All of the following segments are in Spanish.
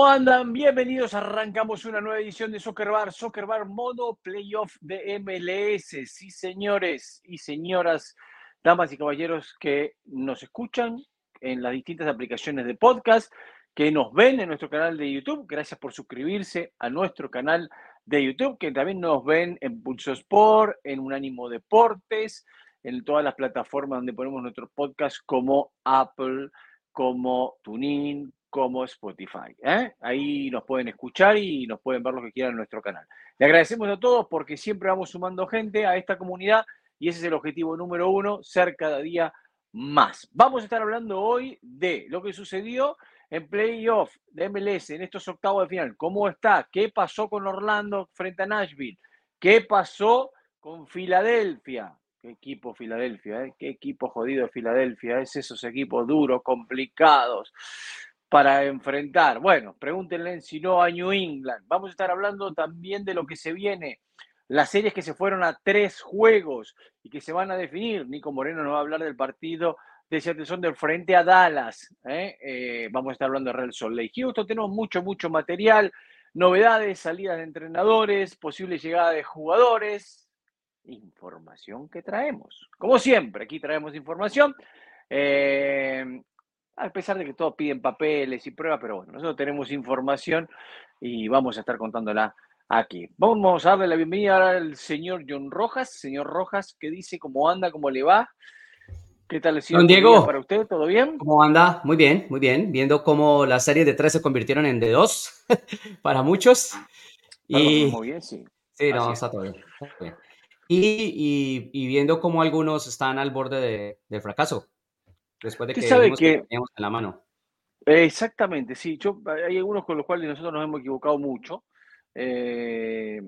¿Cómo andan? Bienvenidos. Arrancamos una nueva edición de Soccer Bar, Soccer Bar Mono Playoff de MLS. Sí, señores y señoras, damas y caballeros que nos escuchan en las distintas aplicaciones de podcast, que nos ven en nuestro canal de YouTube. Gracias por suscribirse a nuestro canal de YouTube, que también nos ven en Pulso Sport, en Unánimo Deportes, en todas las plataformas donde ponemos nuestros podcasts como Apple, como TuneIn, como Spotify. ¿eh? Ahí nos pueden escuchar y nos pueden ver lo que quieran en nuestro canal. Le agradecemos a todos porque siempre vamos sumando gente a esta comunidad y ese es el objetivo número uno, ser cada día más. Vamos a estar hablando hoy de lo que sucedió en playoff de MLS en estos octavos de final. ¿Cómo está? ¿Qué pasó con Orlando frente a Nashville? ¿Qué pasó con Filadelfia? Qué equipo Filadelfia, ¿eh? qué equipo jodido de Filadelfia. Es esos equipos duros, complicados para enfrentar. Bueno, pregúntenle si no a New England. Vamos a estar hablando también de lo que se viene, las series que se fueron a tres juegos y que se van a definir. Nico Moreno nos va a hablar del partido de Seattle del frente a Dallas. ¿eh? Eh, vamos a estar hablando de Real Salt Lake Houston. Tenemos mucho, mucho material, novedades, salidas de entrenadores, posible llegada de jugadores, información que traemos. Como siempre, aquí traemos información. Eh, a pesar de que todos piden papeles y pruebas, pero bueno, nosotros tenemos información y vamos a estar contándola aquí. Vamos a darle la bienvenida al señor John Rojas. Señor Rojas, ¿qué dice? ¿Cómo anda? ¿Cómo le va? ¿Qué tal, señor? Don Diego. Para usted, ¿todo bien? ¿Cómo anda? Muy bien, muy bien. Viendo cómo las series de tres se convirtieron en de dos para muchos. Y... Muy bien, sí. Sí, no, está todo bien. Y, y, viendo cómo algunos están al borde de, del fracaso. Después de que, sabe que, en la mano. Exactamente, sí. Yo, hay algunos con los cuales nosotros nos hemos equivocado mucho. Eh,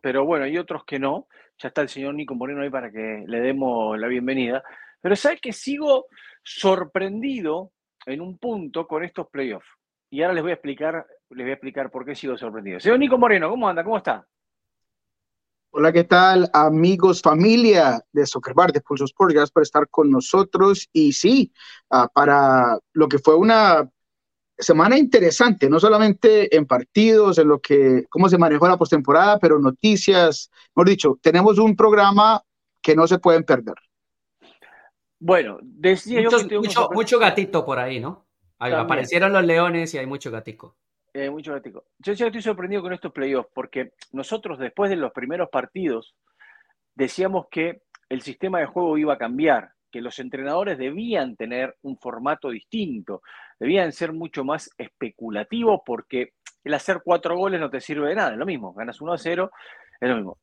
pero bueno, hay otros que no. Ya está el señor Nico Moreno ahí para que le demos la bienvenida. Pero sabe que sigo sorprendido en un punto con estos playoffs. Y ahora les voy a explicar, les voy a explicar por qué sigo sorprendido. Señor Nico Moreno, ¿cómo anda? ¿Cómo está? Hola, ¿qué tal, amigos, familia de Soccer Bar, de Pulso Sport? Gracias por estar con nosotros. Y sí, ah, para lo que fue una semana interesante, no solamente en partidos, en lo que, cómo se manejó la postemporada, pero noticias. Hemos dicho, tenemos un programa que no se pueden perder. Bueno, decía yo que mucho, mucho gatito por ahí, ¿no? Aparecieron los leones y hay mucho gatico. Eh, mucho gatico. Yo ya estoy sorprendido con estos playoffs porque nosotros después de los primeros partidos decíamos que el sistema de juego iba a cambiar, que los entrenadores debían tener un formato distinto, debían ser mucho más especulativos porque el hacer cuatro goles no te sirve de nada, es lo mismo, ganas 1 a 0, es lo mismo.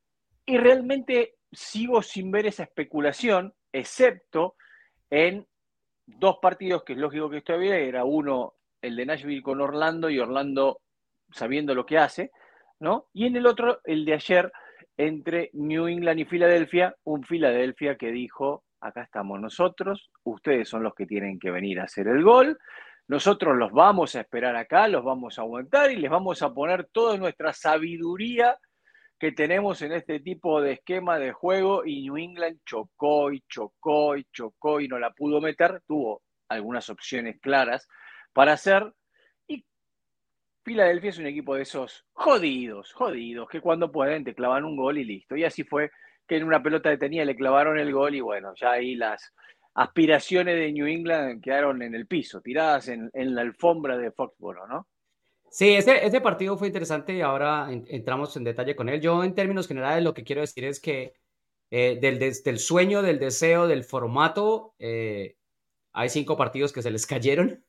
Y realmente sigo sin ver esa especulación, excepto en dos partidos que es lógico que esto había, era uno el de Nashville con Orlando y Orlando sabiendo lo que hace, ¿no? Y en el otro, el de ayer, entre New England y Filadelfia, un Filadelfia que dijo, acá estamos nosotros, ustedes son los que tienen que venir a hacer el gol, nosotros los vamos a esperar acá, los vamos a aguantar y les vamos a poner toda nuestra sabiduría que tenemos en este tipo de esquema de juego y New England chocó y chocó y chocó y no la pudo meter, tuvo algunas opciones claras, para hacer. Y Filadelfia es un equipo de esos jodidos, jodidos, que cuando pueden te clavan un gol y listo. Y así fue que en una pelota detenida le clavaron el gol y bueno, ya ahí las aspiraciones de New England quedaron en el piso, tiradas en, la alfombra de Foxborough, ¿no? Sí, ese, ese partido fue interesante y ahora entramos en detalle con él. Yo en términos generales lo que quiero decir es que eh, del, del, sueño, del deseo, del formato, eh, hay cinco partidos que se les cayeron,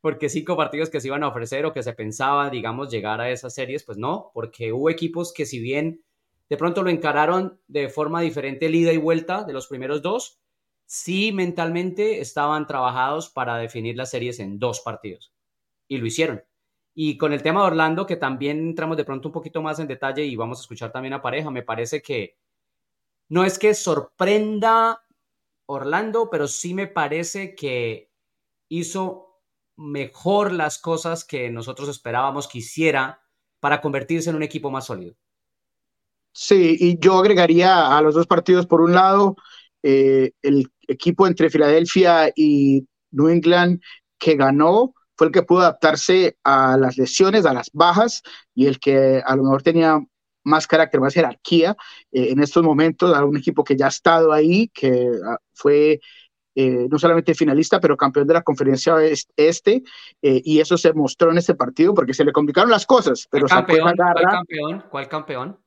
porque cinco partidos que se iban a ofrecer o que se pensaba, digamos, llegar a esas series, pues no, porque hubo equipos que si bien de pronto lo encararon de forma diferente el ida y vuelta de los primeros dos, sí mentalmente estaban trabajados para definir las series en dos partidos. Y lo hicieron. Y con el tema de Orlando, que también entramos de pronto un poquito más en detalle y vamos a escuchar también a pareja, me parece que no es que sorprenda Orlando, pero sí me parece que hizo mejor las cosas que nosotros esperábamos que hiciera para convertirse en un equipo más sólido. Sí, y yo agregaría a los dos partidos, por un lado, eh, el equipo entre Filadelfia y New England que ganó fue el que pudo adaptarse a las lesiones, a las bajas, y el que a lo mejor tenía más carácter, más jerarquía eh, en estos momentos, a un equipo que ya ha estado ahí, que ah, fue eh, no solamente finalista, pero campeón de la conferencia este, eh, y eso se mostró en este partido porque se le complicaron las cosas. Pero ¿Cuál campeón? ¿Cuál campeón? ¿Cuál campeón?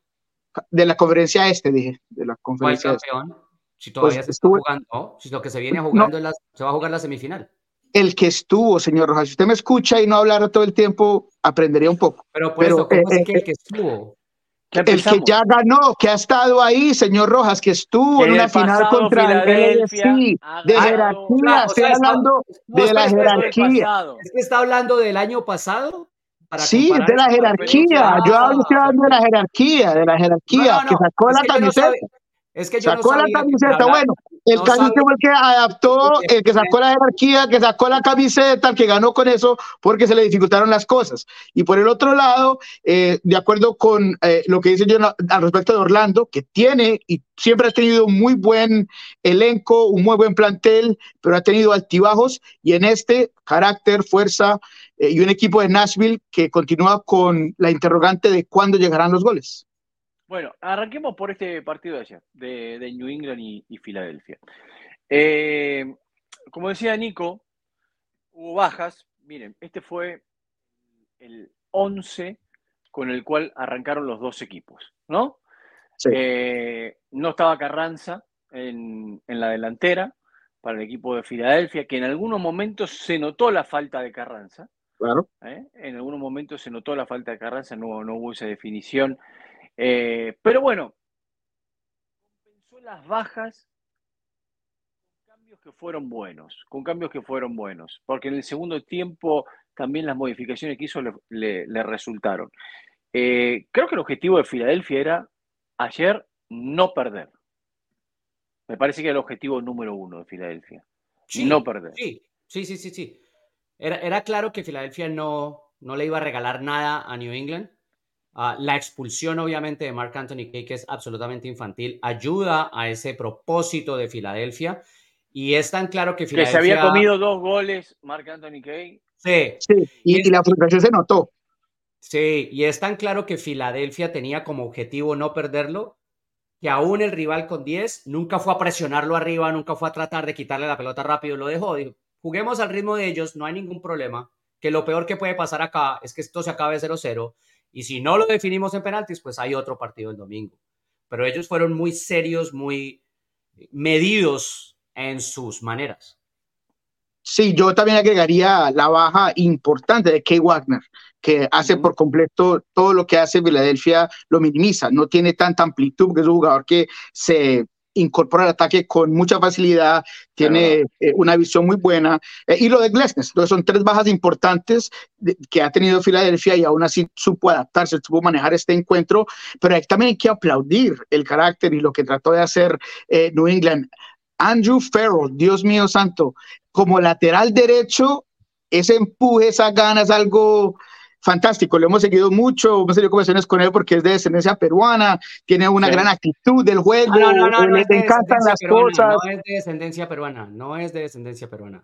De la conferencia este, dije. De la conferencia ¿Cuál este. campeón? Si todavía pues se está jugando, si lo que se viene jugando se va a jugar la semifinal. El que estuvo, señor Rojas, si usted me escucha y no hablara todo el tiempo, aprendería un poco. Pero por eso, ¿cómo es que el que estuvo? El que ya ganó, que ha estado ahí, señor Rojas, que estuvo en una final contra el LFC, de jerarquía, estoy hablando de la jerarquía. ¿Es que está hablando del año pasado? sí, de la jerarquía. Yo estoy hablando de la jerarquía, de la jerarquía, que sacó la camiseta. Es que yo sacó la camiseta, bueno, el no fue el que adaptó, el que sacó la jerarquía, que sacó la camiseta, el que ganó con eso, porque se le dificultaron las cosas. Y por el otro lado, eh, de acuerdo con eh, lo que dice yo al respecto de Orlando, que tiene y siempre ha tenido un muy buen elenco, un muy buen plantel, pero ha tenido altibajos, y en este carácter, fuerza eh, y un equipo de Nashville que continúa con la interrogante de cuándo llegarán los goles. Bueno, arranquemos por este partido de ayer, de, New England y, Filadelfia. Eh, como decía Nico, hubo bajas. Miren, este fue el 11 con el cual arrancaron los dos equipos, ¿no? Eh, no estaba Carranza en, la delantera para el equipo de Filadelfia, que en algunos momentos se notó la falta de Carranza. Claro. ¿eh? En algunos momentos se notó la falta de Carranza, no, no hubo esa definición eh, pero bueno, compensó las bajas con cambios que fueron buenos, con cambios que fueron buenos, porque en el segundo tiempo también las modificaciones que hizo le, resultaron. Eh, creo que el objetivo de Filadelfia era ayer no perder. Me parece que era el objetivo número uno de Filadelfia. no perder. Sí, sí, sí, sí. Era, era claro que Filadelfia no, no le iba a regalar nada a New England. Ah, la expulsión, obviamente, de Mark Anthony Kay, que es absolutamente infantil, ayuda a ese propósito de Filadelfia. Y es tan claro que Filadelfia. Que se había comido dos goles, Mark Anthony Kay. Sí. sí y, la frustración se notó. Sí, y es tan claro que Filadelfia tenía como objetivo no perderlo, que aún el rival con 10 nunca fue a presionarlo arriba, nunca fue a tratar de quitarle la pelota rápido, lo dejó. Dijo, juguemos al ritmo de ellos, no hay ningún problema. Que lo peor que puede pasar acá es que esto se acabe 0-0 y si no lo definimos en penaltis, pues hay otro partido el domingo. Pero ellos fueron muy serios, muy medidos en sus maneras. Sí, yo también agregaría la baja importante de Kay Wagner, que hace por completo todo lo que hace Filadelfia, lo minimiza, no tiene tanta amplitud, porque es un jugador que se incorpora el ataque con mucha facilidad, tiene eh, una visión muy buena. Eh, y lo de Glesnes, entonces son tres bajas importantes que ha tenido Filadelfia y aún así supo adaptarse, supo manejar este encuentro, pero también hay que aplaudir el carácter y lo que trató de hacer eh, New England. Andrew Farrell, Dios mío santo, como lateral derecho, ese empuje, esa ganas, algo fantástico, lo hemos seguido mucho, hemos tenido conversaciones con él porque es de descendencia peruana, tiene una gran actitud del juego, no, no, no, le encantan las cosas. No es de descendencia peruana, no es de descendencia peruana.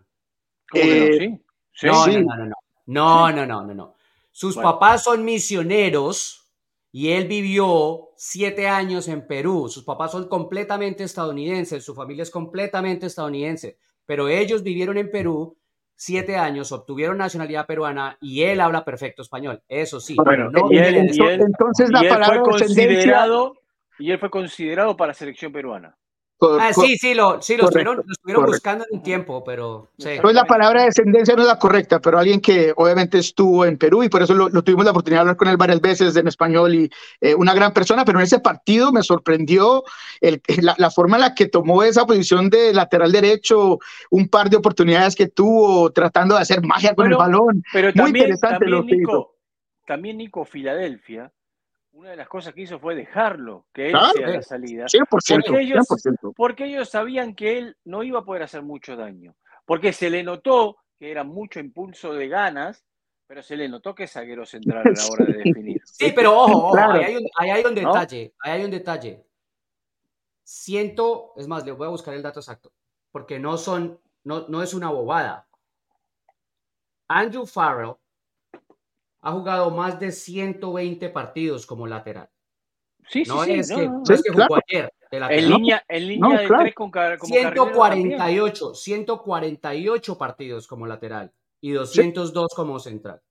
Eh, ¿Sí? No, no, no, no, no. Sus papás son misioneros y él vivió siete años en Perú. Sus papás son completamente estadounidenses, su familia es completamente estadounidense, pero ellos vivieron en Perú siete años, obtuvieron nacionalidad peruana y él habla perfecto español. Eso sí. Bueno, entonces la palabra fue considerado y él fue considerado para selección peruana ah, sí, sí, lo, sí, lo estuvieron, buscando en un tiempo, pero... Pues la palabra descendencia no es la correcta, pero alguien que obviamente estuvo en Perú y por eso lo, tuvimos la oportunidad de hablar con él varias veces en español y eh, una gran persona, pero en ese partido me sorprendió el, la, forma en la que tomó esa posición de lateral derecho, un par de oportunidades que tuvo tratando de hacer magia con el balón. Pero Muy interesante lo que hizo. También Nico Filadelfia una de las cosas que hizo fue dejarlo, que él sea la salida. 100%, porque, ellos, porque ellos sabían que él no iba a poder hacer mucho daño. Porque se le notó que era mucho impulso de ganas, pero se le notó que es zaguero central a la hora de definir. Sí, pero ojo, ojo ahí, hay un, hay un, detalle, ahí hay un detalle. Siento, es más, le voy a buscar el dato exacto, porque no son, no, no es una bobada. Andrew Farrell ha jugado más de 120 partidos como lateral. Sí, sí, no sí. es no, que, no. no es que Sí, jugó ayer. de. En línea, en línea No, de claro. tres con como carrilero también. 148, 148 partidos como lateral y 202 como central.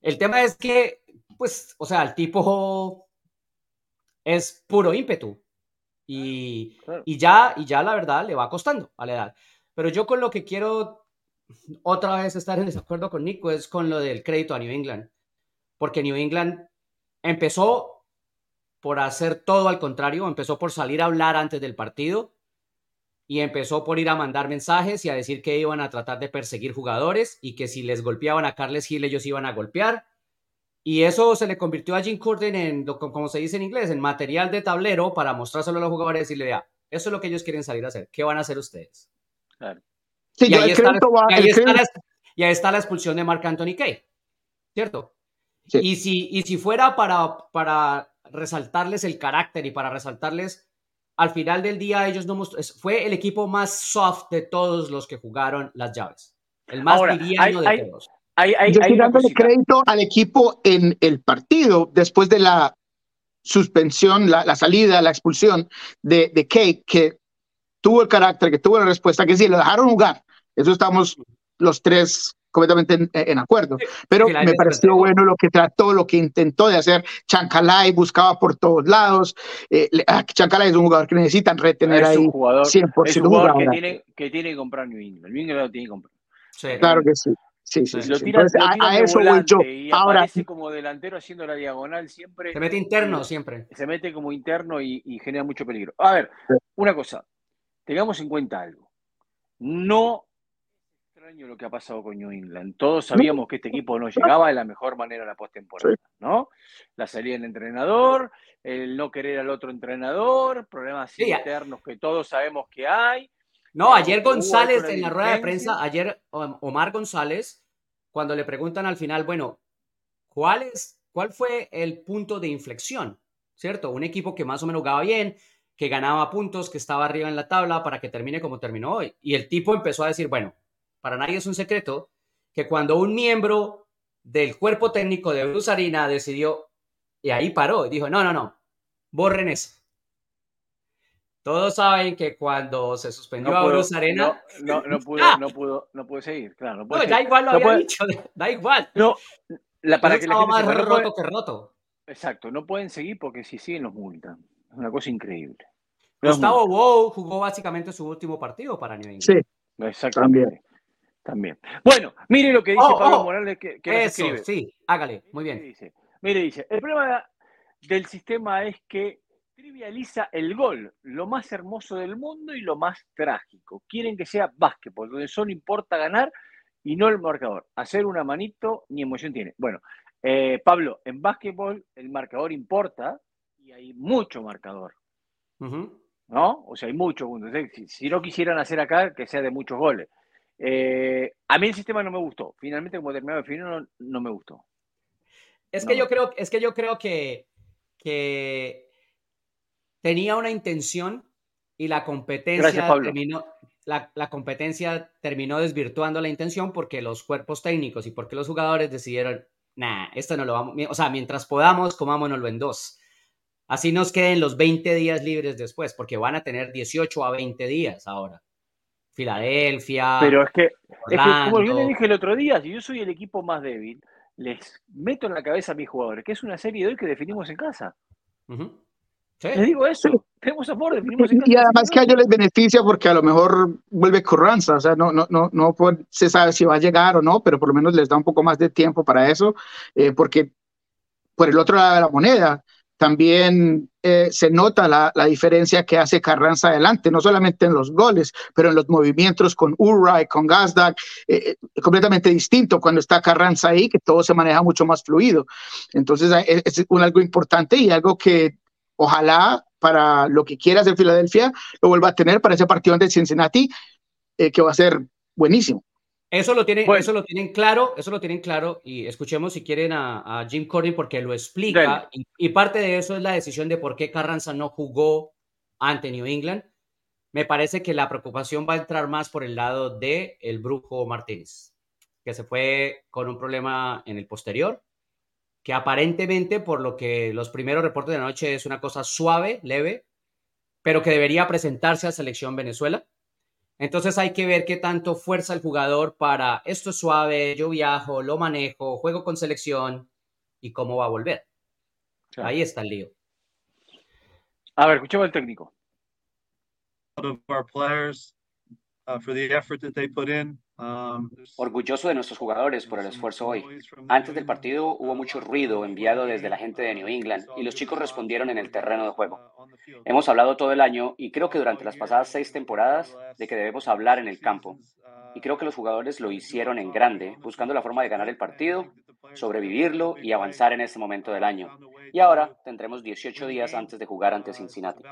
El tema es que, pues, o sea, el tipo es puro ímpetu y, Claro. y ya, y ya la verdad le va costando a la edad. Pero yo con lo que quiero otra vez estar en desacuerdo con Nico es con lo del crédito a New England, porque New England empezó por hacer todo al contrario, empezó por salir a hablar antes del partido y empezó por ir a mandar mensajes y a decir que iban a tratar de perseguir jugadores y que si les golpeaban a Carles Hill ellos iban a golpear. Y eso se le convirtió a Jim Curtin en, como se dice en inglés, en material de tablero para mostrárselo a los jugadores y decirle, vea, eso es lo que ellos quieren salir a hacer. ¿Qué van a hacer ustedes? Claro. Sí, Y ahí, está, va- y ahí está la, y ahí está la expulsión de Mark Anthony Kay, ¿cierto? Sí. Y, si, y si fuera para, para resaltarles el carácter y para resaltarles, al final del día ellos no fue el equipo más soft de todos los que jugaron las llaves. El más Ahora, liviano hay- de hay- todos. Hay, hay, yo hay estoy dándole crédito al equipo en el partido después de la suspensión, la, la salida, la expulsión de, de Kate, que tuvo el carácter, que tuvo la respuesta, que sí, lo dejaron jugar. Eso estamos los tres completamente en, en acuerdo. Pero me pareció bueno lo que trató, lo que intentó de hacer. Chancalay buscaba por todos lados. Eh, ah, Chancalay es un jugador que necesitan retener Es ahí un jugador, 100% es un jugador que jugador. tiene, que tiene que comprar New England. New England lo tiene que comprar. Sí. Claro que sí. Sí, sí, Sí. sí, Lo sí. tiran, Entonces, lo a- eso voy yo. y Ahora, como delantero haciendo la diagonal siempre. Se mete interno siempre. se mete como interno y, y genera mucho peligro. A ver, Sí. una cosa, tengamos en cuenta algo. No extraño lo que ha pasado con New England. Todos sabíamos que este equipo no llegaba de la mejor manera a la postemporada, ¿no? La salida del entrenador, el no querer al otro entrenador, problemas Sí, internos que todos sabemos que hay. No, Eh, ayer González en la rueda de prensa, ayer Omar González, cuando le preguntan al final, bueno, ¿cuál, es, ¿cuál fue el punto de inflexión? ¿Cierto? Un equipo que más o menos jugaba bien, que ganaba puntos, que estaba arriba en la tabla para que termine como terminó hoy. Y el tipo empezó a decir, bueno, para nadie es un secreto que cuando un miembro del cuerpo técnico de Bruce Arena decidió, y ahí paró, y dijo, no, no, no, borren eso. Todos saben que cuando se suspendió a Bruce Arena, no, no, no pudo, Ah. no pudo, no pudo seguir, claro. No, no, puede da seguir. igual lo No había puede- dicho, da igual. no, la, para que la estaba gente más sepa, no roto puede- que roto. exacto, no pueden seguir porque si siguen los multan. Es una cosa increíble. Los Gustavo Bow jugó básicamente su último partido para New England. sí, Exactamente. También. Bueno, mire lo que dice Oh, Pablo oh, Morales que, que Eso, escribe. sí, hágale, muy Mire, bien. Dice, mire, dice, el problema del sistema es que trivializa el gol, lo más hermoso del mundo y lo más trágico. Quieren que sea básquetbol, donde solo importa ganar y no el marcador. Hacer una manito ni emoción tiene. Bueno, eh, Pablo, en básquetbol el marcador importa y hay mucho marcador. ¿no? O sea, hay. Entonces, Si, si no quisieran hacer acá, que sea de muchos goles. Eh, a mí el sistema no me gustó. Finalmente, como terminaba el final, no, no me gustó. Es que yo creo, es que yo creo que, que tenía una intención y la competencia Gracias, terminó, la, la competencia terminó desvirtuando la intención porque los cuerpos técnicos y porque los jugadores decidieron, nah, esto no lo vamos, o sea, mientras podamos, comámonoslo en dos. Así nos queden los 20 días libres después, porque van a tener 18 a 20 días ahora. Filadelfia, Pero es que, es que, como yo le dije el otro día, si yo soy el equipo más débil, les meto en la cabeza a mis jugadores que es una serie de hoy que definimos en casa. Ujú. Sí. Les digo eso, tenemos amor, definimos en casa. Y además que a ellos les beneficia porque a lo mejor vuelve Carranza, o sea, no, no, no, no se sabe si va a llegar o no, pero por lo menos les da un poco más de tiempo para eso, eh, porque por el otro lado de la moneda también eh, se nota la, la diferencia que hace Carranza adelante, no solamente en los goles, pero en los movimientos con Urray, con Gazdak, eh, eh, completamente distinto cuando está Carranza ahí, que todo se maneja mucho más fluido. Entonces eh, es, un algo importante y algo que ojalá para lo que quiera hacer Filadelfia lo vuelva a tener para ese partido ante Cincinnati, que va a ser buenísimo. Eso lo tienen, Bueno. eso lo tienen claro, eso lo tienen claro y escuchemos si quieren a, a Jim Corbin porque lo explica y, y parte de eso es la decisión de por qué Carranza no jugó ante New England. Me parece que la preocupación va a entrar más por el lado de el Brujo Martínez. que se fue con un problema en el posterior, que aparentemente, por lo que los primeros reportes de la noche, es una cosa suave, leve, pero que debería presentarse a selección Venezuela. Entonces hay que ver qué tanto fuerza el jugador para esto es suave, yo viajo, lo manejo, juego con selección y cómo va a volver. Ahí está el lío. A ver, escuchemos el técnico. Orgulloso de nuestros jugadores por el esfuerzo hoy. Antes del partido hubo mucho ruido enviado desde la gente de New England y los chicos respondieron en el terreno de juego. Hemos hablado todo el año y creo que durante las pasadas seis temporadas de que debemos hablar en el campo. Y creo que los jugadores lo hicieron en grande, buscando la forma de ganar el partido, sobrevivirlo y avanzar en ese momento del año. Y ahora tendremos 18 días antes de jugar ante Cincinnati.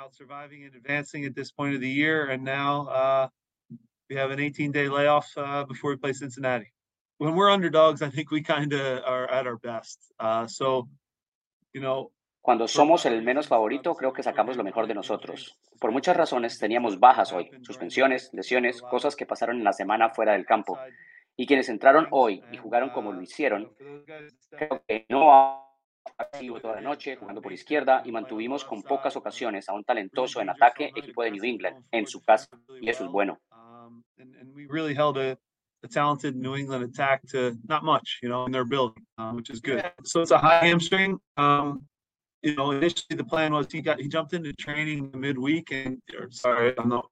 We have an 18 day layoff uh, before we play Cincinnati. When we're underdogs, I think we kind of are at our best. Uh, so, you know, cuando somos el menos favorito, creo que sacamos lo mejor de nosotros. Por muchas razones teníamos bajas hoy, suspensiones, lesiones, cosas que pasaron en la semana fuera del campo. Y quienes entraron hoy y jugaron como lo hicieron, creo que no activo toda la noche, jugando por izquierda y mantuvimos con pocas ocasiones a un talentoso en ataque equipo de New England en su casa. Y eso es bueno. And, and we really held a, a talented New England attack to not much, you know, in their building, uh, which is good. So it's a high hamstring. Um, you know, initially the plan was he got he jumped into training midweek and or, sorry, I'm not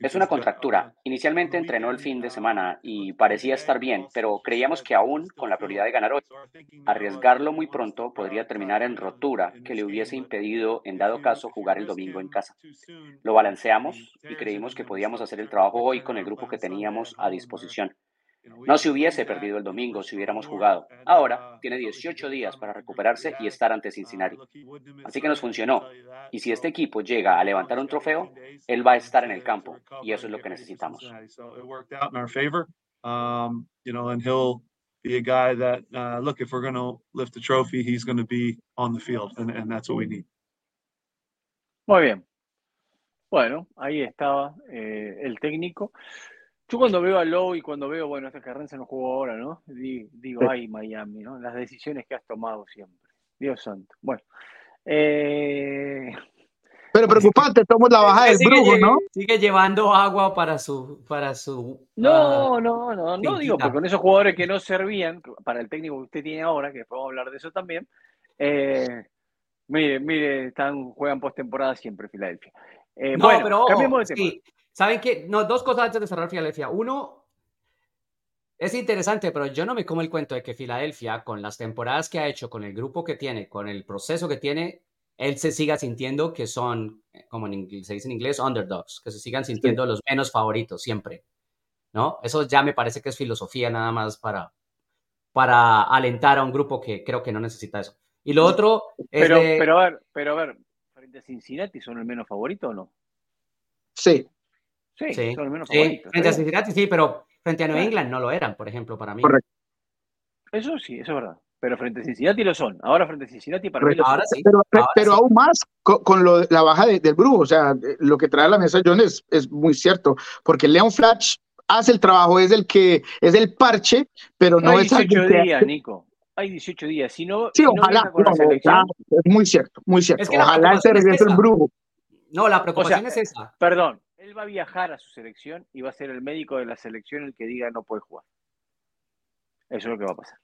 Es una contractura. Inicialmente entrenó el fin de semana y parecía estar bien, pero creíamos que aún con la prioridad de ganar hoy, arriesgarlo muy pronto podría terminar en rotura que le hubiese impedido, en dado caso, jugar el domingo en casa. Lo balanceamos y creímos que podíamos hacer el trabajo hoy con el grupo que teníamos a disposición. No se hubiese perdido el domingo si hubiéramos jugado. Ahora tiene 18 días para recuperarse y estar ante Cincinnati. Así que nos funcionó. Y si este equipo llega a levantar un trofeo, él va a estar en el campo. Y eso es lo que necesitamos. be a guy that, uh, look, if we're going to lift the trophy, he's going to be on the field, and, and that's what we need. Muy bien. Bueno, ahí estaba eh, el técnico. Yo cuando veo a Lowe y cuando veo, bueno, esta Carranza no jugó ahora, ¿no? Digo, ay, Miami, ¿no? Las decisiones que has tomado siempre. Dios santo. Bueno. Eh... Pero preocupante, tomamos la baja del brujo, ¿no? Sigue llevando agua para su... Para su no, no, no, no digo, porque con esos jugadores que no servían, para el técnico que usted tiene ahora, que podemos hablar de eso también, eh, mire, mire, están, juegan postemporada siempre Filadelfia. Eh, no, pero cambiemos de tema. ¿Saben qué? No, dos cosas antes de cerrar Filadelfia. Uno, es interesante, pero yo no me como el cuento de que Filadelfia, con las temporadas que ha hecho, con el grupo que tiene, con el proceso que tiene, él se siga sintiendo que son, como se dice en inglés, underdogs, que se sigan sintiendo los menos favoritos siempre. ¿No? Eso ya me parece que es filosofía nada más para, para alentar a un grupo que creo que no necesita eso. Y lo otro es pero, pero a ver, pero a ver, frente a Cincinnati son el menos favorito o no? Sí, Sí, son menos favoritos. Frente a Cincinnati sí, pero frente a New England no lo eran, por ejemplo, para mí. Correcto. Eso sí, eso es verdad. Pero frente a Cincinnati lo son. Ahora frente a Cincinnati para mí lo Ahora Sí. Pero, pero aún más con, lo, la baja del brujo. O sea, lo que trae a la mesa John es, es muy cierto. Porque Leon Flash hace el trabajo, es el que es el parche, pero no, es Hay 18 días, Nico. Hay 18 días. Si no, sí, ojalá. es muy cierto, muy cierto. ojalá se regrese el brujo. No, la preocupación es esa. Perdón, él va a viajar a su selección y va a ser el médico de la selección el que diga no puede jugar. Eso es lo que va a pasar.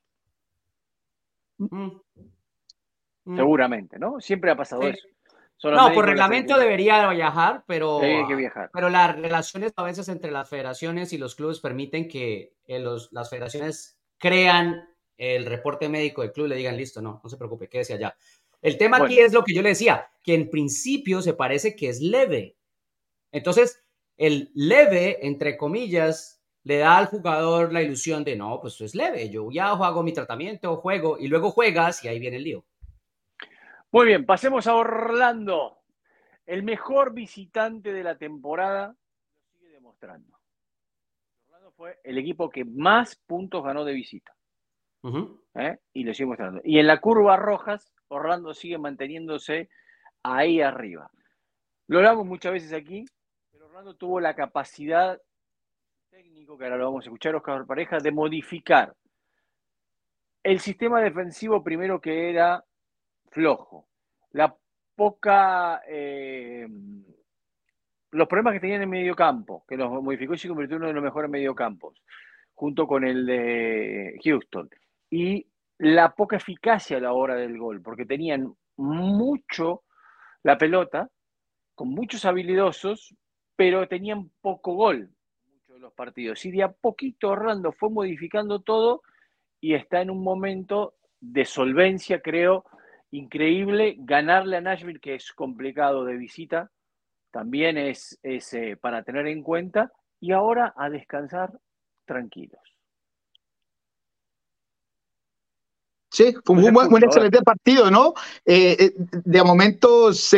Mm. Mm. Seguramente, ¿no? Siempre ha pasado eso. no, por reglamento debería viajar, pero, que viajar. pero las relaciones a veces entre las federaciones y los clubes permiten que eh, las federaciones crean el reporte médico del club y le digan, listo, no, no se preocupe, quédese allá. El tema aquí es lo que yo le decía, que en principio se parece que es leve, entonces, el leve, entre comillas, le da al jugador la ilusión de, no, pues es leve, yo ya hago mi tratamiento, juego, y luego juegas y ahí viene el lío. Muy bien, pasemos a Orlando. El mejor visitante de la temporada lo sigue demostrando. Orlando fue el equipo que más puntos ganó de visita. ¿Eh? Y lo sigue mostrando. Y en la curva rojas, Orlando sigue manteniéndose ahí arriba. Lo hablamos muchas veces aquí, tuvo la capacidad técnico, que ahora lo vamos a escuchar, Oscar Pareja, de modificar el sistema defensivo primero que era flojo, la poca... Eh, los problemas que tenían en medio campo, que los modificó y se convirtió en uno de los mejores mediocampos, junto con el de Houston. Y la poca eficacia a la hora del gol, porque tenían mucho la pelota, con muchos habilidosos, pero tenían poco gol muchos de los partidos. Y de a poquito Orlando fue modificando todo y está en un momento de solvencia, creo, increíble. Ganarle a Nashville, que es complicado de visita, también es, eh, para tener en cuenta. Y ahora a descansar tranquilos. Sí, fue un, buen, excelente partido, ¿no? Eh, eh, de momentos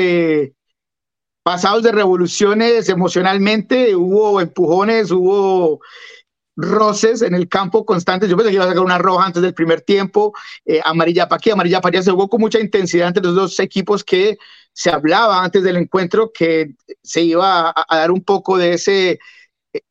pasados de revoluciones emocionalmente, hubo empujones, hubo roces en el campo constantes. Yo pensé que iba a sacar una roja antes del primer tiempo, amarilla para aquí, amarilla para allá. Se jugó con mucha intensidad entre los dos equipos que se hablaba antes del encuentro que se iba a, dar un poco de ese,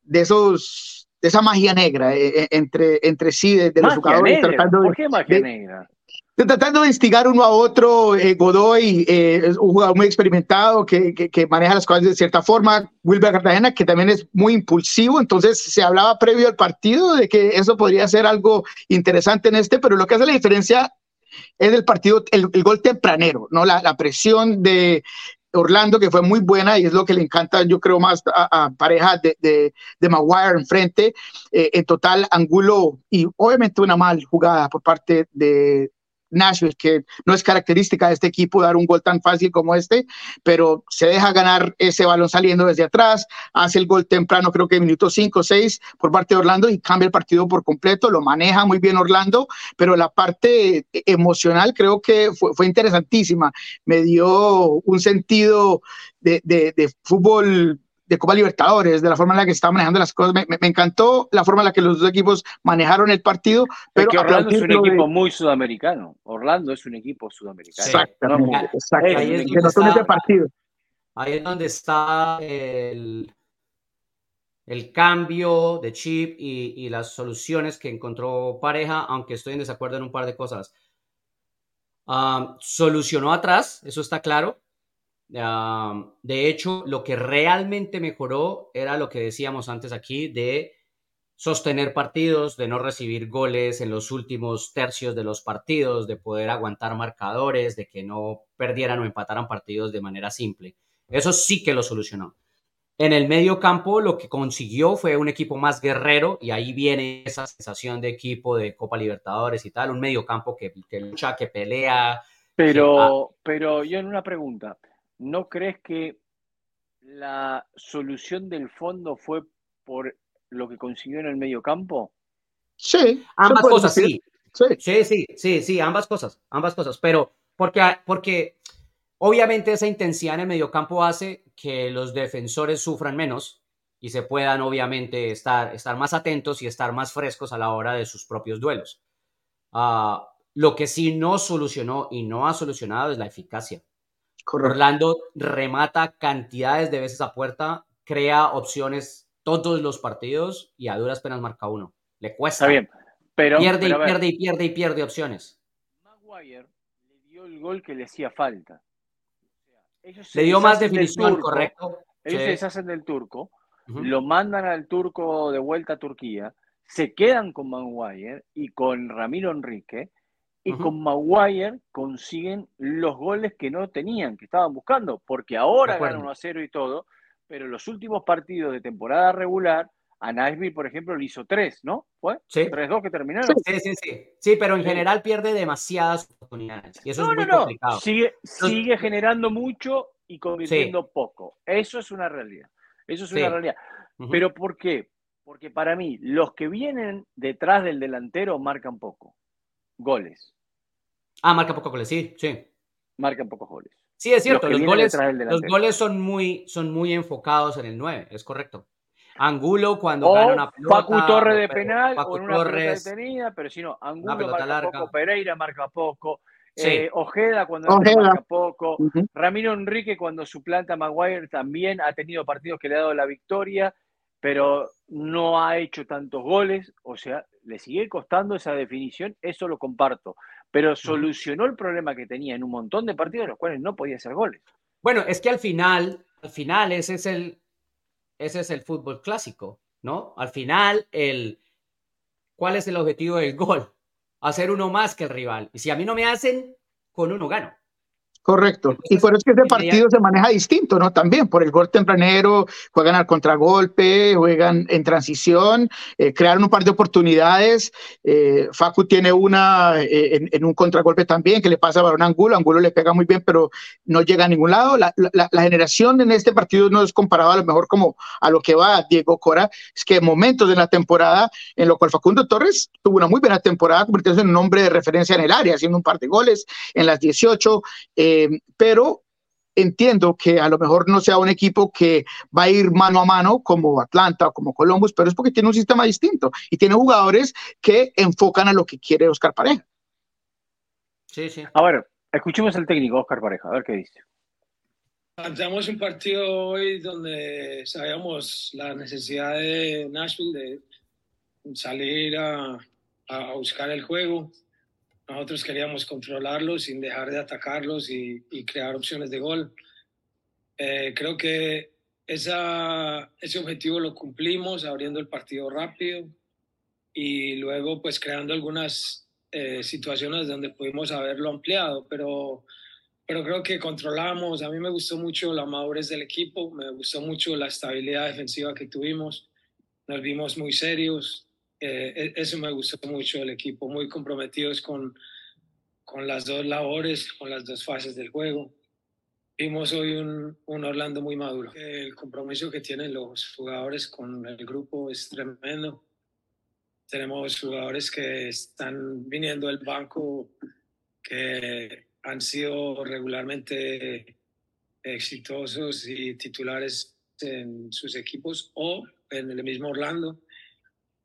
de esos, de esa magia negra eh, eh, entre, entre sí de, los jugadores. ¿Por qué magia negra? Tratando de instigar uno a otro, eh, Godoy es un jugador muy experimentado que, maneja las cosas de cierta forma, Wilber Cartagena que también es muy impulsivo, entonces se hablaba previo al partido de que eso podría ser algo interesante en este, pero lo que hace la diferencia es el partido, el, gol tempranero, ¿no? La, presión de Orlando, que fue muy buena y es lo que le encanta, yo creo, más a, pareja de, de, de, Maguire enfrente. Eh, en total, Angulo y obviamente una mal jugada por parte de, Nashville, que no es característica de este equipo dar un gol tan fácil como este, pero se deja ganar ese balón saliendo desde atrás, hace el gol temprano, creo que en minuto 5 o 6 por parte de Orlando y cambia el partido por completo, lo maneja muy bien Orlando, pero la parte emocional creo que fue, fue interesantísima, me dio un sentido de, de, de fútbol de Copa Libertadores, de la forma en la que está manejando las cosas. Me, encantó la forma en la que los dos equipos manejaron el partido. Pero que Orlando es un equipo muy sudamericano. Orlando es un equipo sudamericano. Exactamente. Ahí, es donde está, partido. ahí es donde está el, el cambio de chip y, y, las soluciones que encontró pareja, aunque estoy en desacuerdo en un par de cosas. Ah, solucionó atrás, eso está claro de hecho, lo que realmente mejoró era lo que decíamos antes aquí de sostener partidos, de no recibir goles en los últimos tercios de los partidos, de poder aguantar marcadores, de que no perdieran o empataran partidos de manera simple. Eso sí que lo solucionó. En el medio campo lo que consiguió fue un equipo más guerrero y ahí viene esa sensación de equipo de Copa Libertadores y tal, un medio campo que, lucha, que pelea. Pero, pero yo en una pregunta, ¿no crees que la solución del fondo fue por lo que consiguió en el medio campo? Sí, ambas cosas, sí. Sí. sí. sí, sí, ambas cosas, ambas cosas, pero porque, porque obviamente esa intensidad en el mediocampo hace que los defensores sufran menos y se puedan obviamente estar, estar más atentos y estar más frescos a la hora de sus propios duelos. Ah, lo que sí no solucionó y no ha solucionado es la eficacia. Orlando remata cantidades de veces a puerta, crea opciones todos los partidos y a duras penas marca uno. Le cuesta. Está bien, pero. Pierde y pierde y pierde y pierde opciones. Maguire le dio el gol que le hacía falta. le dio más definición, correcto. Ellos se deshacen del turco, lo mandan al turco de vuelta a Turquía, se quedan con Maguire y con Ramiro Enrique y con Maguire consiguen los goles que no tenían, que estaban buscando, porque ahora ganan 1 a 0 y todo, pero los últimos partidos de temporada regular, a Nashville, por ejemplo, le hizo 3, ¿no? ¿Fue? Sí. 3-2 que terminaron. Sí, sí, sí. Sí, pero en general pierde demasiadas oportunidades. Y eso es muy complicado. Sigue, sigue generando mucho y convirtiendo poco. Eso es una realidad. Eso es una realidad. Pero ¿por qué? Porque para mí, los que vienen detrás del delantero marcan poco goles. Ah, marca pocos goles, sí, sí. Marcan pocos goles. Sí, es cierto, los, goles, los goles son muy, son muy enfocados en el 9, es correcto. Angulo cuando gana una pelota. Facu Torre de penal o en una Torres, detenida, pero si no, Angulo marca larga. poco, Pereira marca poco, eh, Ojeda cuando marca poco, Ramiro Enrique cuando suplanta a Maguire también ha tenido partidos que le ha dado la victoria. Pero no ha hecho tantos goles, o sea, le sigue costando esa definición, eso lo comparto, pero solucionó el problema que tenía en un montón de partidos en los cuales no podía hacer goles. Bueno, es que al final, al final ese es el, ese es el fútbol clásico, ¿no? Al final, el, ¿cuál es el objetivo del gol? Hacer uno más que el rival. Y si a mí no me hacen, con uno gano. Correcto. y por eso es que ese partido se maneja distinto, ¿no? También por el gol tempranero, juegan al contragolpe, juegan en transición, eh, crearon un par de oportunidades. Eh, Facu tiene una eh, en, un contragolpe también que le pasa a Barón Angulo. Angulo le pega muy bien, pero no llega a ningún lado. La, generación en este partido no es comparado a lo mejor como a lo que va Diego Cora. Es que momentos de la temporada en lo cual Facundo Torres tuvo una muy buena temporada, convirtiéndose en un hombre de referencia en el área, haciendo un par de goles en las 18. Eh, pero entiendo que a lo mejor no sea un equipo que va a ir mano a mano como Atlanta o como Columbus, pero es porque tiene un sistema distinto y tiene jugadores que enfocan a lo que quiere Oscar Pareja. Sí, sí. A ver, escuchemos al técnico Oscar Pareja, a ver qué dice. Planteamos un partido hoy donde sabíamos la necesidad de Nashville de salir a, a buscar el juego, nosotros queríamos controlarlos sin dejar de atacarlos y, crear opciones de gol. Eh, creo que esa, ese objetivo lo cumplimos abriendo el partido rápido y luego pues creando algunas eh, situaciones donde pudimos haberlo ampliado, pero, pero creo que controlamos. A mí me gustó mucho la madurez del equipo, me gustó mucho la estabilidad defensiva que tuvimos, nos vimos muy serios, eh, e-, eso me gustó mucho el equipo, muy comprometidos con, con las dos labores, con las dos fases del juego. Vimos hoy un, un, Orlando muy maduro. El compromiso que tienen los jugadores con el grupo es tremendo. Tenemos jugadores que están viniendo del banco, que han sido regularmente exitosos y titulares en sus equipos o en el mismo Orlando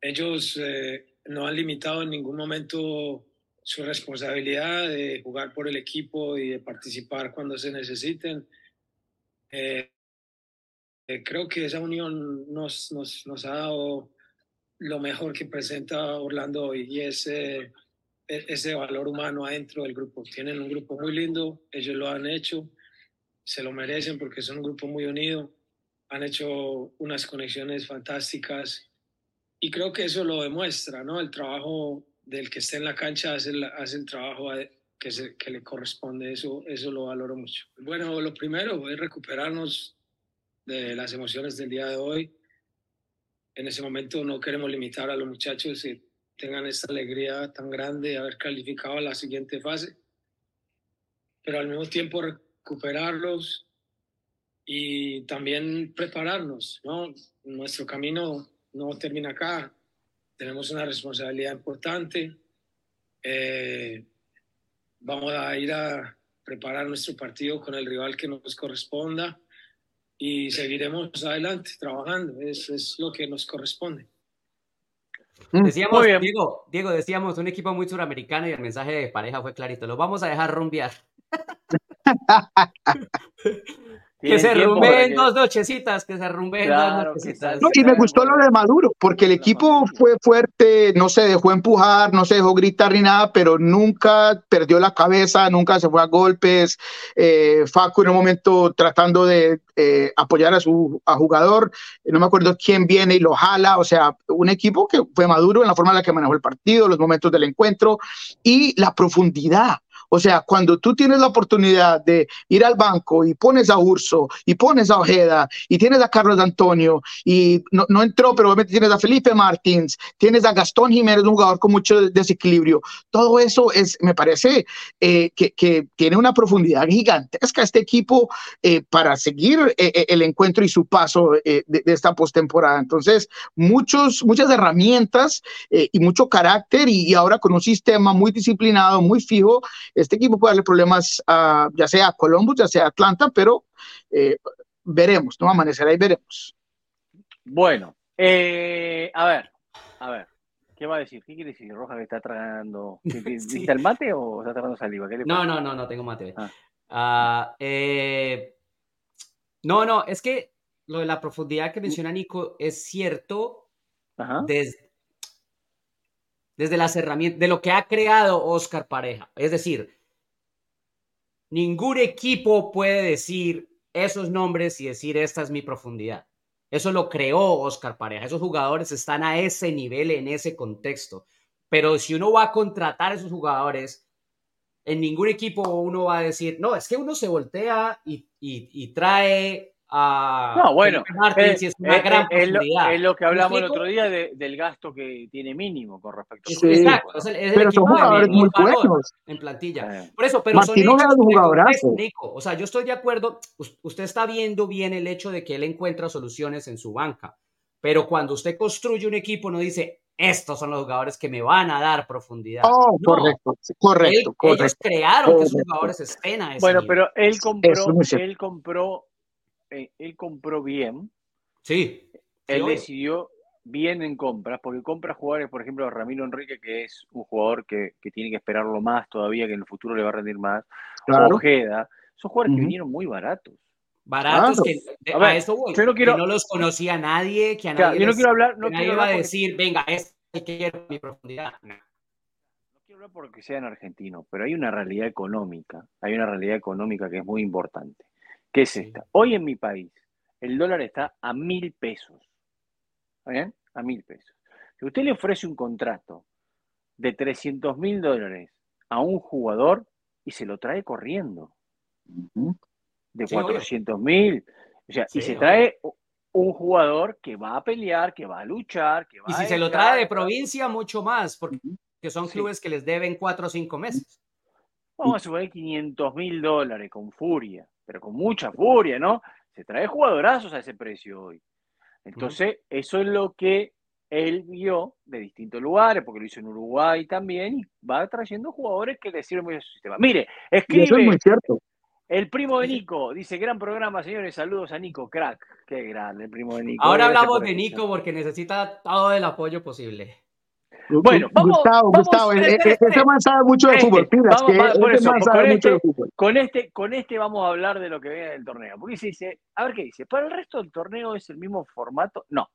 ellos eh, no han limitado en ningún momento su responsabilidad de jugar por el equipo y de participar cuando se necesiten. Eh, eh, creo que esa unión nos, nos, nos, ha dado lo mejor que presenta Orlando hoy y ese, ese valor humano adentro del grupo. Tienen un grupo muy lindo, ellos lo han hecho, se lo merecen porque son un grupo muy unido, han hecho unas conexiones fantásticas y creo que eso lo demuestra, ¿no? El trabajo del que esté en la cancha hace el, hace el trabajo que, se, que le corresponde, eso, eso lo valoro mucho. Bueno, lo primero es recuperarnos de las emociones del día de hoy. En ese momento no queremos limitar a los muchachos que tengan esta alegría tan grande de haber calificado a la siguiente fase, pero al mismo tiempo recuperarlos y también prepararnos, ¿no? Nuestro camino no termina acá. Tenemos una responsabilidad importante. Eh, vamos a ir a preparar nuestro partido con el rival que nos corresponda y seguiremos adelante trabajando. Eso es lo que nos corresponde. Mm, decíamos, Diego, Diego, decíamos un equipo muy suramericano y el mensaje de pareja fue clarito. Lo vamos a dejar rumbear. Que se rumbeen dos nochecitas, que se rumbeen dos nochecitas. y me gustó lo de Maduro, porque el equipo fue fuerte, no se dejó empujar, no se dejó gritar ni nada, pero nunca perdió la cabeza, nunca se fue a golpes. Eh, Facu en un momento tratando de eh, apoyar a su a jugador, no me acuerdo quién viene y lo jala, o sea, un equipo que fue maduro en la forma en la que manejó el partido, los momentos del encuentro y la profundidad o sea, cuando tú tienes la oportunidad de ir al banco y pones a Urso y pones a Ojeda y tienes a Carlos Antonio y no, no entró, pero obviamente tienes a Felipe Martins, tienes a Gastón Jiménez, un jugador con mucho desequilibrio. Todo eso es, me parece eh, que, que, tiene una profundidad gigantesca este equipo eh, para seguir eh, el encuentro y su paso de, esta postemporada. Entonces, muchos, muchas herramientas y mucho carácter y ahora con un sistema muy disciplinado, muy fijo, este equipo puede darle problemas a, ya sea a Columbus, ya sea a Atlanta, pero eh, veremos, ¿no? Amanecerá y veremos. Bueno, eh, a ver, a ver. ¿Qué va a decir? ¿Qué quiere decir? Roja que está tragando. ¿Viste el mate o está tragando saliva? no, no, no, no tengo mate. Ah. Ah, eh, no, no, es que lo de la profundidad que menciona Nico es cierto Desde, desde las herramientas, de lo que ha creado Oscar Pareja. Es decir, ningún equipo puede decir esos nombres y decir esta es mi profundidad. Eso lo creó Oscar Pareja. Esos jugadores están a ese nivel, en ese contexto. Pero si uno va a contratar a esos jugadores, en ningún equipo uno va a decir, no, es que uno se voltea y, y trae no, bueno, es, es, una gran es, lo, que hablamos el otro día del gasto que tiene mínimo con respecto a Exacto, es el, es pero son jugadores muy buenos en plantilla. Por eso, pero Martino son un jugadorazo. O sea, yo estoy de acuerdo, usted está viendo bien el hecho de que él encuentra soluciones en su banca, pero cuando usted construye un equipo no dice, estos son los jugadores que me van a dar profundidad. Oh, correcto, correcto, correcto. Ellos crearon que esos jugadores estén a ese Bueno, pero él compró, él compró eh, él compró bien. Sí. Él decidió bien en compras, porque compra jugadores, por ejemplo, Ramiro Enrique, que es un jugador que, tiene que esperarlo más todavía, que en el futuro le va a rendir más. Ojeda. Son jugadores que vinieron muy baratos. Baratos que a, eso voy, no quiero, que no los conocía nadie, que a nadie, yo no quiero hablar, no a decir, venga, es que quiero mi profundidad. No. quiero hablar porque sean argentinos, pero hay una realidad económica, hay una realidad económica que es muy importante. ¿Qué es esta? Hoy en mi país, el dólar está a mil pesos. ¿Está bien? A mil pesos. Si usted le ofrece un contrato de 300 mil dólares a un jugador y se lo trae corriendo, de 400 mil, o sea, y se trae un jugador que va a pelear, que va a luchar, que va Y si se lo trae de provincia, mucho más, porque son clubes que les deben cuatro o cinco meses. Vamos a suponer 500 mil dólares con furia pero con mucha furia, ¿no? Se trae jugadorazos a ese precio hoy. Entonces, eso es lo que él vio de distintos lugares, porque lo hizo en Uruguay también, y va trayendo jugadores que le sirven muy a su sistema. Mire, escribe. eso es muy cierto. El primo de Nico dice: Gran programa, señores. Saludos a Nico, crack. Qué grande, el primo de Nico. Ahora hablamos de Nico porque necesita todo el apoyo posible. Bueno, vamos, Gustavo, Gustavo, este man sabe mucho de fútbol, con, este, con este vamos a hablar de lo que viene del torneo. Porque se dice, a ver qué dice, ¿para el resto del torneo es el mismo formato? No.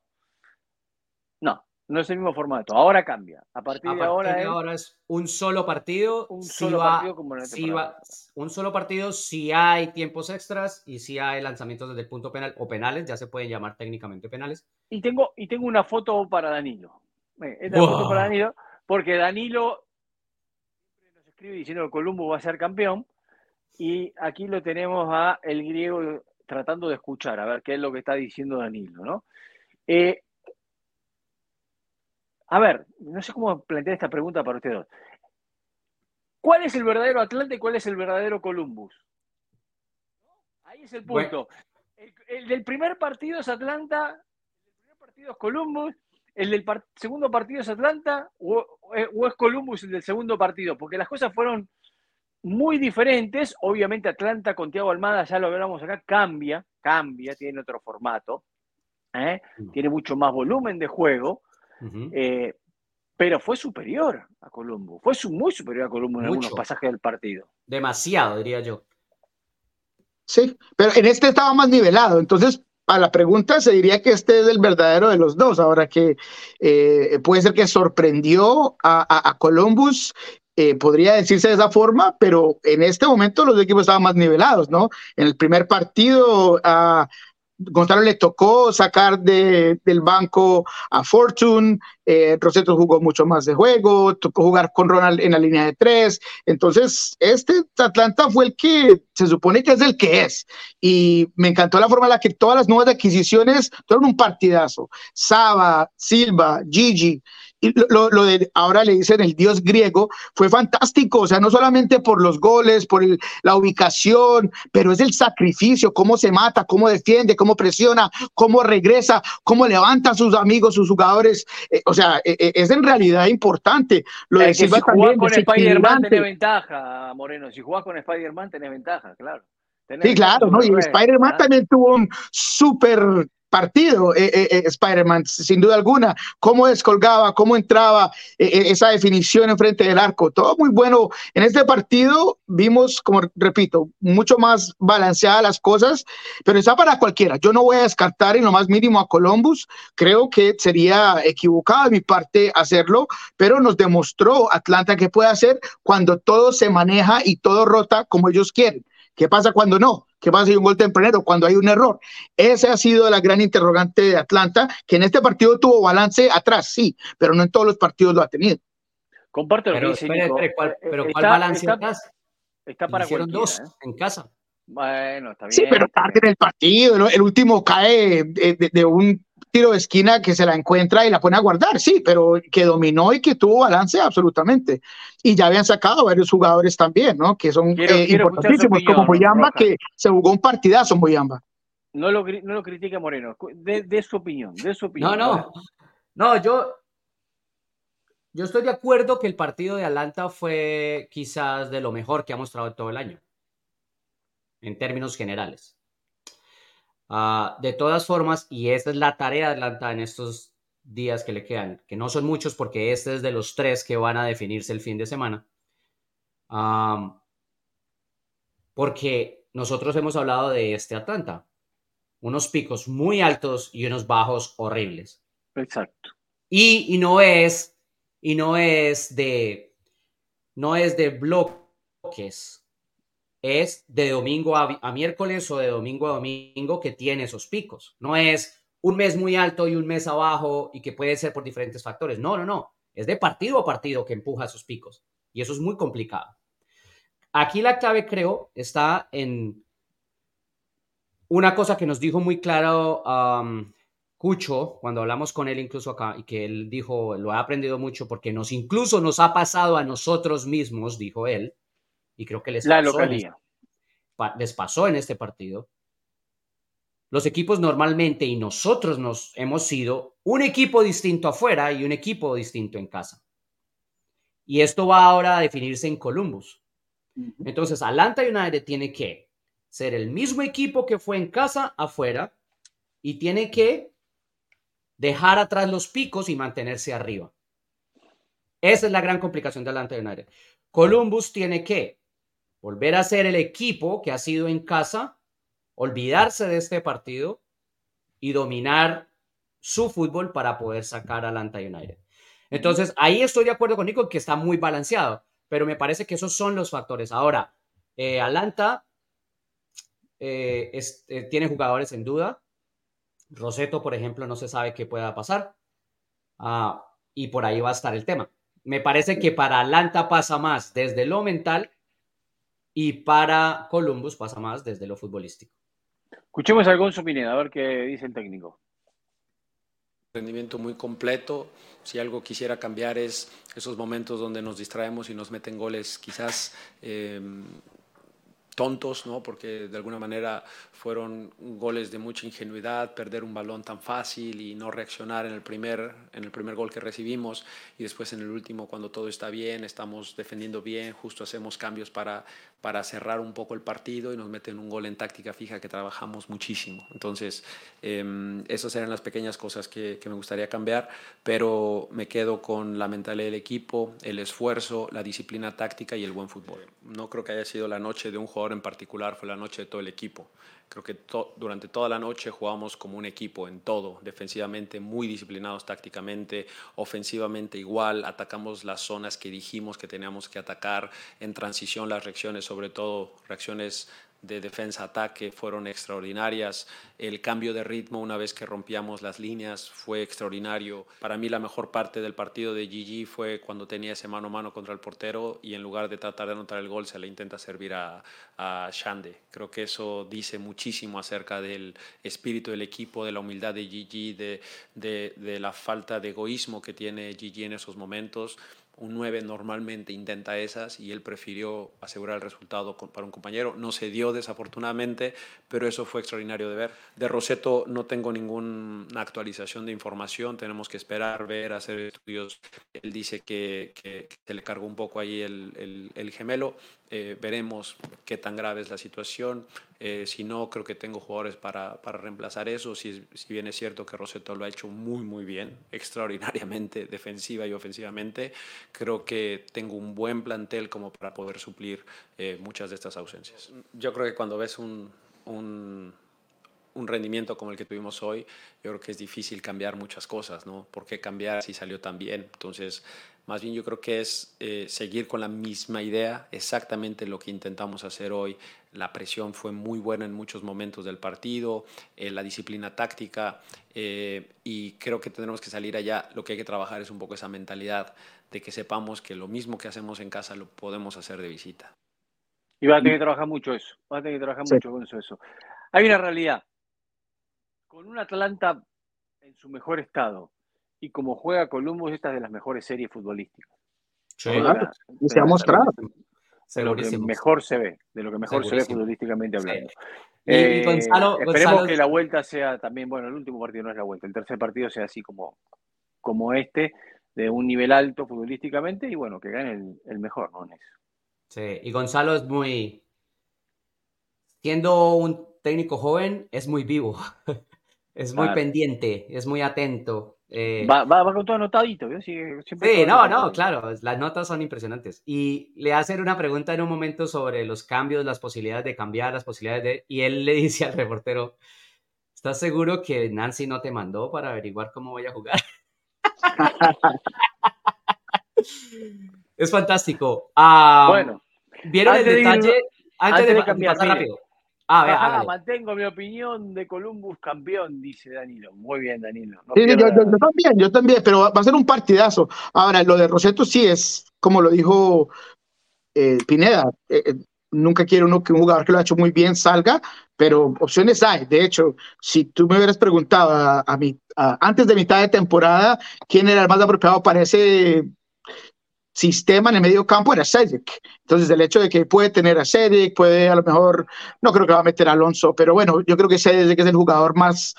No, no es el mismo formato. Ahora cambia. A partir, de, ahora, es, un solo partido. Un solo partido como en si va, Un solo partido si hay tiempos extras y si hay lanzamientos desde el punto penal o penales, ya se pueden llamar técnicamente penales. Y tengo, y tengo una foto para Danilo. Esta foto para Danilo, porque Danilo nos escribe diciendo que Columbo va a ser campeón. Y aquí lo tenemos a el griego tratando de escuchar, a ver qué es lo que está diciendo Danilo, ¿no? Eh, a ver, no sé cómo plantear esta pregunta para ustedes dos. ¿Cuál es el verdadero Atlante y cuál es el verdadero Columbus? Ahí es el punto. El, del primer partido es Atlanta, el del primer partido es Columbus el del segundo partido es Atlanta o, es Columbus el del segundo partido, porque las cosas fueron muy diferentes. Obviamente Atlanta con Tiago Almada, ya lo hablamos acá, cambia, cambia, tiene otro formato, ¿eh? mm. tiene mucho más volumen de juego, eh, pero fue superior a Columbus, fue muy superior a Columbus en algunos pasajes del partido. Demasiado, diría yo. Sí, pero en este estaba más nivelado, entonces a la pregunta se diría que este es el verdadero de los dos. Ahora que eh, puede ser que sorprendió a, Columbus, eh, podría decirse de esa forma, pero en este momento los equipos estaban más nivelados, ¿no? En el primer partido, a Gonzalo le tocó sacar de, del banco a Fortune, eh, Roseto jugó mucho más de juego, tocó jugar con Ronald en la línea de tres, entonces este Atlanta fue el que se supone que es el que es, y me encantó la forma en la que todas las nuevas adquisiciones fueron un partidazo, Saba, Silva, Gigi, lo, lo, de ahora le dicen el dios griego, fue fantástico, o sea, no solamente por los goles, por la ubicación, pero es el sacrificio, cómo se mata, cómo defiende, cómo presiona, cómo regresa, cómo levanta a sus amigos, sus jugadores, eh, o sea, e, e, es en realidad importante. Lo de si también, con Spider-Man tenés ventaja, Moreno, si jugás con Spider-Man tenés ventaja, claro. sí, claro, ¿no? Y Spider-Man también tuvo un súper partido, eh, eh, eh, Spider-Man, sin duda alguna. Cómo descolgaba, cómo entraba, esa definición enfrente del arco, todo muy bueno. En este partido vimos, como repito, mucho más balanceadas las cosas, pero está para cualquiera. Yo no voy a descartar en lo más mínimo a Columbus. Creo que sería equivocado de mi parte hacerlo, pero nos demostró Atlanta que puede hacer cuando todo se maneja y todo rota como ellos quieren. ¿Qué pasa cuando no? ¿Qué pasa si hay un gol tempranero? Cuando hay un error. Esa ha sido la gran interrogante de Atlanta, que en este partido tuvo balance atrás, sí, pero no en todos los partidos lo ha tenido. Comparto lo pero, que ¿cuál, pero ¿cuál balance está, atrás? Está para Hicieron dos ¿eh? en casa. Bueno, está bien. Sí, pero tarde en el partido. El último cae de un tiro de esquina que se la encuentra y la pone a guardar, sí, pero que dominó y que tuvo balance absolutamente. Y ya habían sacado varios jugadores también, ¿no? Que son eh, importantísimos, como Moyamba, que se jugó un partidazo Moyamba. No lo, no lo critica Moreno, de, su opinión, de su opinión. No, no, no, yo, yo estoy de acuerdo que el partido de Atlanta fue quizás de lo mejor que ha mostrado todo el año, en términos generales. Ah, de todas formas, y esta es la tarea de Atlanta en estos días que le quedan, que no son muchos porque este es de los tres que van a definirse el fin de semana. porque nosotros hemos hablado de este Atlanta, unos picos muy altos y unos bajos horribles. Exacto. Y, y no es, y no es de, no es de bloques es de domingo a, miércoles o de domingo a domingo que tiene esos picos. No es un mes muy alto y un mes abajo y que puede ser por diferentes factores. No, no, no. Es de partido a partido que empuja esos picos. Y eso es muy complicado. Aquí la clave, creo, está en una cosa que nos dijo muy claro um, Cucho cuando hablamos con él incluso acá y que él dijo, lo ha aprendido mucho porque nos incluso nos ha pasado a nosotros mismos, dijo él, y creo que les la pasó, en este, les pasó en este partido. Los equipos normalmente y nosotros nos hemos sido un equipo distinto afuera y un equipo distinto en casa. Y esto va ahora a definirse en Columbus. Entonces, Atlanta United tiene que ser el mismo equipo que fue en casa afuera y tiene que dejar atrás los picos y mantenerse arriba. Esa es la gran complicación de Atlanta United. Columbus tiene que volver a ser el equipo que ha sido en casa, olvidarse de este partido y dominar su fútbol para poder sacar a Atlanta United. Entonces, ahí estoy de acuerdo con Nico que está muy balanceado, pero me parece que esos son los factores. Ahora, eh, Atlanta eh, eh, tiene jugadores en duda. Roseto, por ejemplo, no se sabe qué pueda pasar. Ah, y por ahí va a estar el tema. Me parece que para Atlanta pasa más desde lo mental y para Columbus pasa más desde lo futbolístico. Escuchemos a Gonzo Pineda, a ver qué dice el técnico. Rendimiento muy completo. Si algo quisiera cambiar es esos momentos donde nos distraemos y nos meten goles quizás eh, tontos, ¿no? porque de alguna manera fueron goles de mucha ingenuidad, perder un balón tan fácil y no reaccionar en el primer, en el primer gol que recibimos y después en el último cuando todo está bien, estamos defendiendo bien, justo hacemos cambios para, para cerrar un poco el partido y nos meten un gol en táctica fija que trabajamos muchísimo. Entonces, eh, esas eran las pequeñas cosas que, que me gustaría cambiar, pero me quedo con la mentalidad del equipo, el esfuerzo, la disciplina táctica y el buen fútbol. No creo que haya sido la noche de un jugador en particular, fue la noche de todo el equipo. Creo que durante toda la noche jugamos como un equipo en todo, defensivamente muy disciplinados tácticamente, ofensivamente igual, atacamos las zonas que dijimos que teníamos que atacar, en transición las reacciones, sobre todo reacciones de defensa-ataque fueron extraordinarias. El cambio de ritmo una vez que rompíamos las líneas fue extraordinario. Para mí la mejor parte del partido de Gigi fue cuando tenía ese mano a mano contra el portero y en lugar de tratar de anotar el gol se le intenta servir a, a Shande. Creo que eso dice muchísimo acerca del espíritu del equipo, de la humildad de Gigi, de, de, de la falta de egoísmo que tiene Gigi en esos momentos un 9 normalmente intenta esas y él prefirió asegurar el resultado para un compañero. No se dio desafortunadamente, pero eso fue extraordinario de ver. De Roseto no tengo ninguna actualización de información, tenemos que esperar, ver, hacer estudios. Él dice que, se le cargó un poco ahí el, el, gemelo. Eh, veremos qué tan grave es la situación. Eh, si no, creo que tengo jugadores para, para reemplazar eso. Si, si, bien es cierto que Roseto lo ha hecho muy, muy bien, extraordinariamente defensiva y ofensivamente, creo que tengo un buen plantel como para poder suplir eh, muchas de estas ausencias. Yo creo que cuando ves un, un un rendimiento como el que tuvimos hoy, yo creo que es difícil cambiar muchas cosas, ¿no? ¿Por qué cambiar si salió tan bien? Entonces, más bien yo creo que es eh, seguir con la misma idea, exactamente lo que intentamos hacer hoy. La presión fue muy buena en muchos momentos del partido, eh, la disciplina táctica eh, y creo que tenemos que salir allá. Lo que hay que trabajar es un poco esa mentalidad de que sepamos que lo mismo que hacemos en casa lo podemos hacer de visita. Y va a tener que trabajar mucho eso, va a tener que trabajar mucho con eso, eso. Hay una realidad. Con un Atlanta en su mejor estado, y como juega Columbus, esta es de las mejores series futbolísticas. Sí, y se ha mostrado. De lo que mejor se ve, de lo que mejor se ve futbolísticamente hablando. Y, eh, Gonzalo, esperemos que la vuelta sea también, bueno, el último partido no es la vuelta, el tercer partido sea así como, como este, de un nivel alto futbolísticamente, y bueno, que gane el, el mejor, ¿no? En eso. Sí, y Gonzalo es muy, siendo un técnico joven, es muy vivo, es muy pendiente, es muy atento. Eh, va, va, con todo anotadito. Sí, no, no, claro, las notas son impresionantes. Y le hacen una pregunta en un momento sobre los cambios, las posibilidades de cambiar, las posibilidades de... Y él le dice al reportero, ¿estás seguro que Nancy no te mandó para averiguar cómo voy a jugar? es fantástico. Ah, bueno, ¿vieron el detalle? antes, de, cambiar, rápido. Ah, mantengo mi opinión de Columbus campeón, dice Danilo. Muy bien, Danilo. sí, yo, también, yo también, pero va a ser un partidazo. Ahora, lo de Roseto sí es, como lo dijo eh, Pineda, eh, eh, nunca quiere uno que un jugador que lo ha hecho muy bien salga, pero opciones hay. De hecho, si tú me hubieras preguntado a, antes de mitad de temporada quién era el más apropiado para ese sistema en el medio campo era Cedric. Entonces, el hecho de que puede tener a Cedric, puede a lo mejor, no creo que va a meter a Alonso, pero bueno, yo creo que Cedric es el jugador más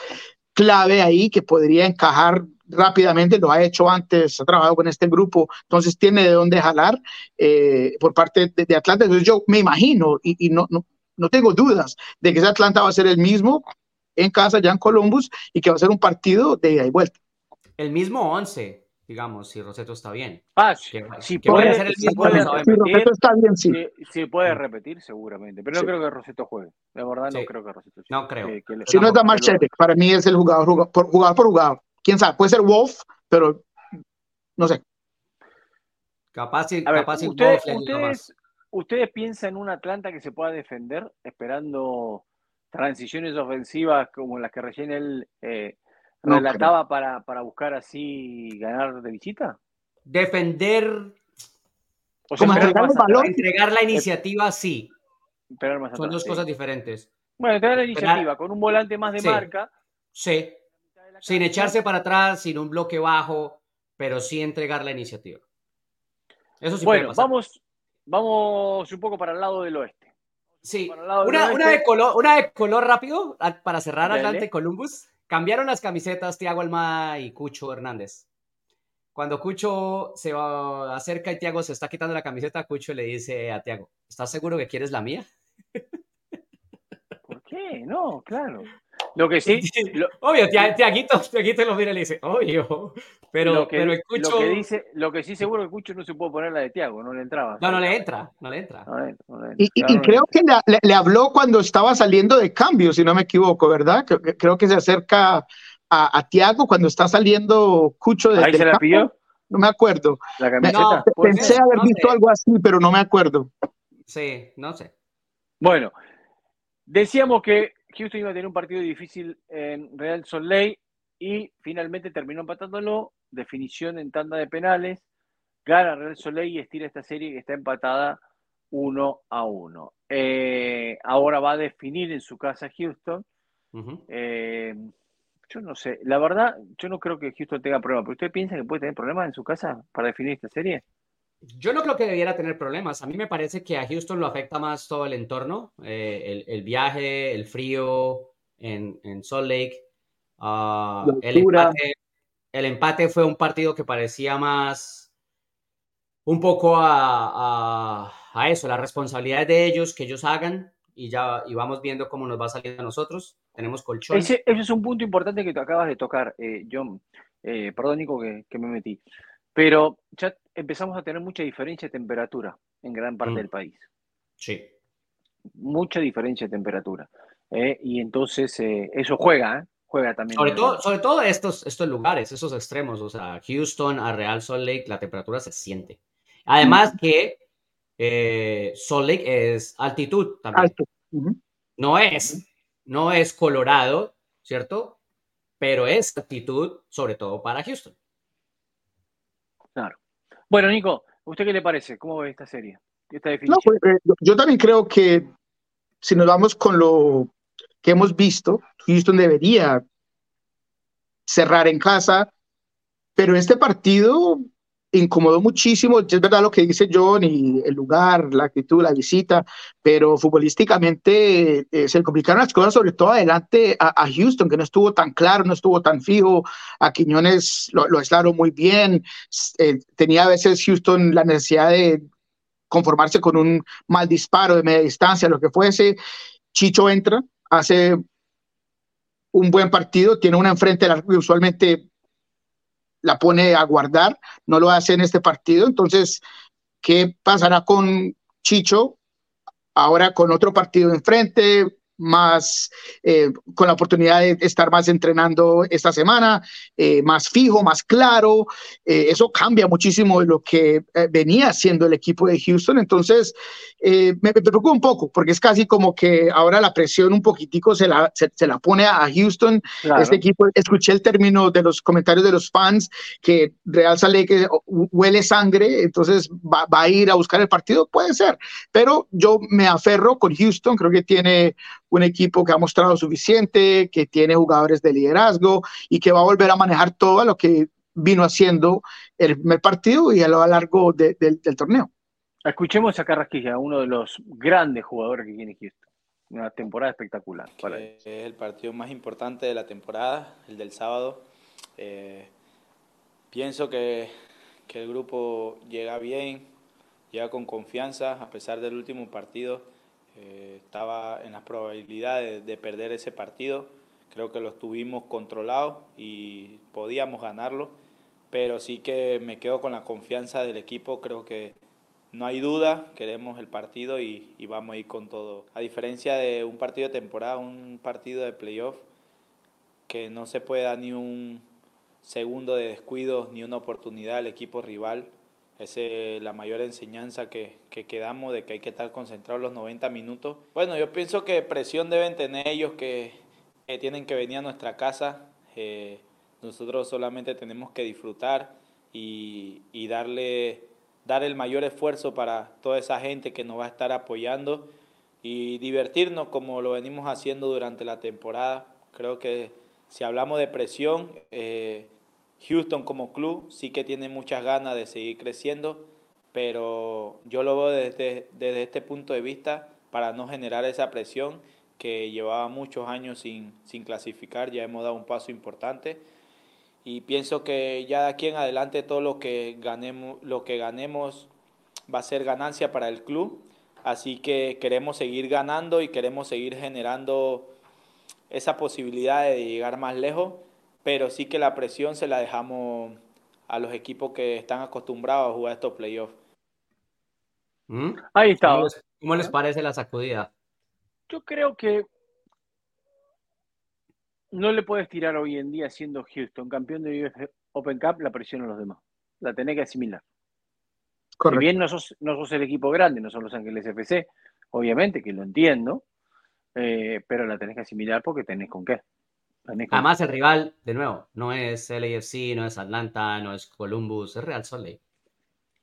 clave ahí que podría encajar rápidamente, lo ha hecho antes, ha trabajado con este grupo, entonces tiene de dónde jalar eh, por parte de, Atlanta. Entonces, yo me imagino y, no, no, no tengo dudas de que ese Atlanta va a ser el mismo en casa, ya en Columbus, y que va a ser un partido de ida y vuelta. El mismo 11, digamos, si Roseto está bien. Ah, si puede, ser el mismo si Roseto está bien, sí. sí. puede repetir, seguramente. Pero no creo que Roseto juegue. De verdad, no creo que Roseto No creo. si no, es Damar para mí es el jugador, por, jugador por jugador. Quién sabe, puede ser Wolf, pero no sé. Capaz, y, ustedes, ustedes, piensan en un Atlanta que se pueda defender esperando transiciones ofensivas como las que recién él eh, relataba para, para buscar así ganar de visita? Defender. O sea, entregar, entregar la iniciativa, sí. Son dos cosas diferentes. Bueno, entregar la iniciativa con un volante más de marca. Sí. Sin echarse para atrás, sin un bloque bajo, pero sí entregar la iniciativa. Eso sí bueno, vamos, vamos un poco para el lado del oeste. Sí, una, una, de color, una de color rápido para cerrar adelante Columbus. Cambiaron las camisetas Tiago Almada y Cucho Hernández. Cuando Cucho se va, acerca y Tiago se está quitando la camiseta, Cucho le dice a Tiago, ¿estás seguro que quieres la mía? ¿Por qué? No, claro. Lo que sí. Obvio, Tiaguito, Tiaguito lo mira y le dice, obvio. Pero, lo que, pero Lo que, dice, lo que sí seguro que Cucho no se puede poner la de Tiago, no le entraba. No, no le entra, no le entra. y, creo que le, habló cuando estaba saliendo de cambio, si no me equivoco, ¿verdad? Creo, que se acerca a, a Tiago cuando está saliendo Cucho de. ¿Ahí se la pilló? No me acuerdo. La camiseta. pensé haber visto algo así, pero no me acuerdo. Sí, no sé. Bueno, decíamos que Houston iba a tener un partido difícil en Real Salt Lake y finalmente terminó empatándolo. Definición en tanda de penales. Gana Real Salt Lake y estira esta serie que está empatada 1 a 1. Eh, ahora va a definir en su casa Houston. Eh, yo no sé, la verdad, yo no creo que Houston tenga problemas, pero ¿usted piensa que puede tener problemas en su casa para definir esta serie? Yo no creo que debiera tener problemas. A mí me parece que a Houston lo afecta más todo el entorno, eh, el, viaje, el frío en, en Salt Lake. Ah, el, empate, el, empate, fue un partido que parecía más un poco a, a eso, la responsabilidad de ellos, que ellos hagan y ya y vamos viendo cómo nos va a salir a nosotros. Tenemos colchón. Ese, es un punto importante que te acabas de tocar, eh, John. Eh, perdón, Nico, que, me metí. Pero ya empezamos a tener mucha diferencia de temperatura en gran parte mm. del país. Sí. Mucha diferencia de temperatura. Eh, y entonces eso juega, juega también. Sobre todo, sobre todo estos, estos lugares, esos extremos, o sea, Houston a Real Salt Lake, la temperatura se siente. Además que eh, Salt Lake es altitud también. No es, no es Colorado, ¿cierto? Pero es altitud, sobre todo para Houston. Bueno, Nico, ¿usted qué le parece? ¿Cómo ve esta serie? Esta no, pues, eh, yo también creo que si nos vamos con lo que hemos visto, Houston debería cerrar en casa, pero este partido incomodó muchísimo, es verdad lo que dice John y el lugar, la actitud, la visita, pero futbolísticamente eh, se complicaron las cosas, sobre todo adelante a, Houston, que no estuvo tan claro, no estuvo tan fijo, a Quiñones lo, lo aislaron muy bien, eh, tenía a veces Houston la necesidad de conformarse con un mal disparo de media distancia, lo que fuese, Chicho entra, hace un buen partido, tiene una enfrente usualmente la pone a guardar, no lo hace en este partido, entonces, ¿qué pasará con Chicho ahora con otro partido enfrente? Más eh, con la oportunidad de estar más entrenando esta semana, eh, más fijo, más claro. Eh, eso cambia muchísimo de lo que venía siendo el equipo de Houston. Entonces, me, preocupa un poco porque es casi como que ahora la presión un poquitico se la, se, la pone a Houston. Este equipo, escuché el término de los comentarios de los fans que Real sale que huele sangre, entonces va, va a ir a buscar el partido. Puede ser, pero yo me aferro con Houston, creo que tiene un equipo que ha mostrado suficiente, que tiene jugadores de liderazgo y que va a volver a manejar todo lo que vino haciendo el primer partido y a lo largo del torneo. Escuchemos a Carrasquilla, uno de los grandes jugadores que tiene Houston. Una temporada espectacular. es el partido más importante de la temporada, el del sábado. Eh, pienso que, que el grupo llega bien, llega con confianza, a pesar del último partido eh, estaba en las probabilidades de, perder ese partido. Creo que lo estuvimos controlados y podíamos ganarlo, pero sí que me quedo con la confianza del equipo. Creo que no hay duda, queremos el partido y, y vamos a ir con todo. A diferencia de un partido de temporada, un partido de playoff, que no se puede dar ni un segundo de descuido ni una oportunidad al equipo rival esa es la mayor enseñanza que, que, quedamos de que hay que estar concentrados los 90 minutos. Bueno, yo pienso que presión deben tener ellos que, tienen que venir a nuestra casa. Eh, nosotros solamente tenemos que disfrutar y, y, darle dar el mayor esfuerzo para toda esa gente que nos va a estar apoyando y divertirnos como lo venimos haciendo durante la temporada. Creo que si hablamos de presión, eh, Houston como club sí que tiene muchas ganas de seguir creciendo, pero yo lo veo desde, desde este punto de vista para no generar esa presión que llevaba muchos años sin, sin clasificar, ya hemos dado un paso importante. Y pienso que ya de aquí en adelante todo lo que ganemos, lo que ganemos va a ser ganancia para el club, así que queremos seguir ganando y queremos seguir generando esa posibilidad de llegar más lejos pero sí que la presión se la dejamos a los equipos que están acostumbrados a jugar estos playoffs. ¿Mm? Ahí está. ¿Cómo les, parece la sacudida? Yo creo que no le puedes tirar hoy en día siendo Houston campeón de Open Cup la presión a los demás. La tenés que asimilar. Si bien no sos, no sos el equipo grande, no son los Ángeles FC, obviamente que lo entiendo, eh, pero la tenés que asimilar porque tenés con qué. Además, el rival, de nuevo, no es LAFC, no es Atlanta, no es Columbus, es Real Salt Lake.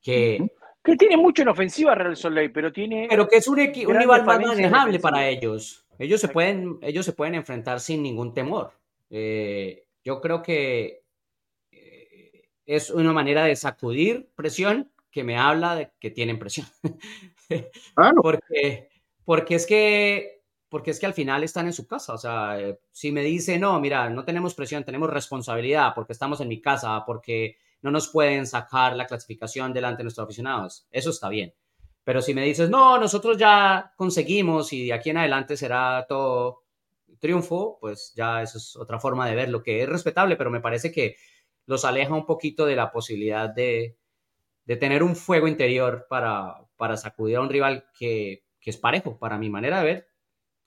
Que, que tiene mucho en ofensiva Real Salt Lake, pero tiene. Pero que es un, un rival más manejable para ellos. Ellos se, pueden, ellos se pueden enfrentar sin ningún temor. Eh, yo creo que eh, es una manera de sacudir presión que me habla de que tienen presión. porque, porque es que porque es que al final están en su casa. O sea, eh, si me dice, no, mira, no tenemos presión, tenemos responsabilidad porque estamos en mi casa, porque no nos pueden sacar la clasificación delante de nuestros aficionados, eso está bien. Pero si me dices, no, nosotros ya conseguimos y de aquí en adelante será todo triunfo, pues ya eso es otra forma de verlo, que es respetable, pero me parece que los aleja un poquito de la posibilidad de, de tener un fuego interior para, para sacudir a un rival que, que, es parejo. Para mi manera de ver,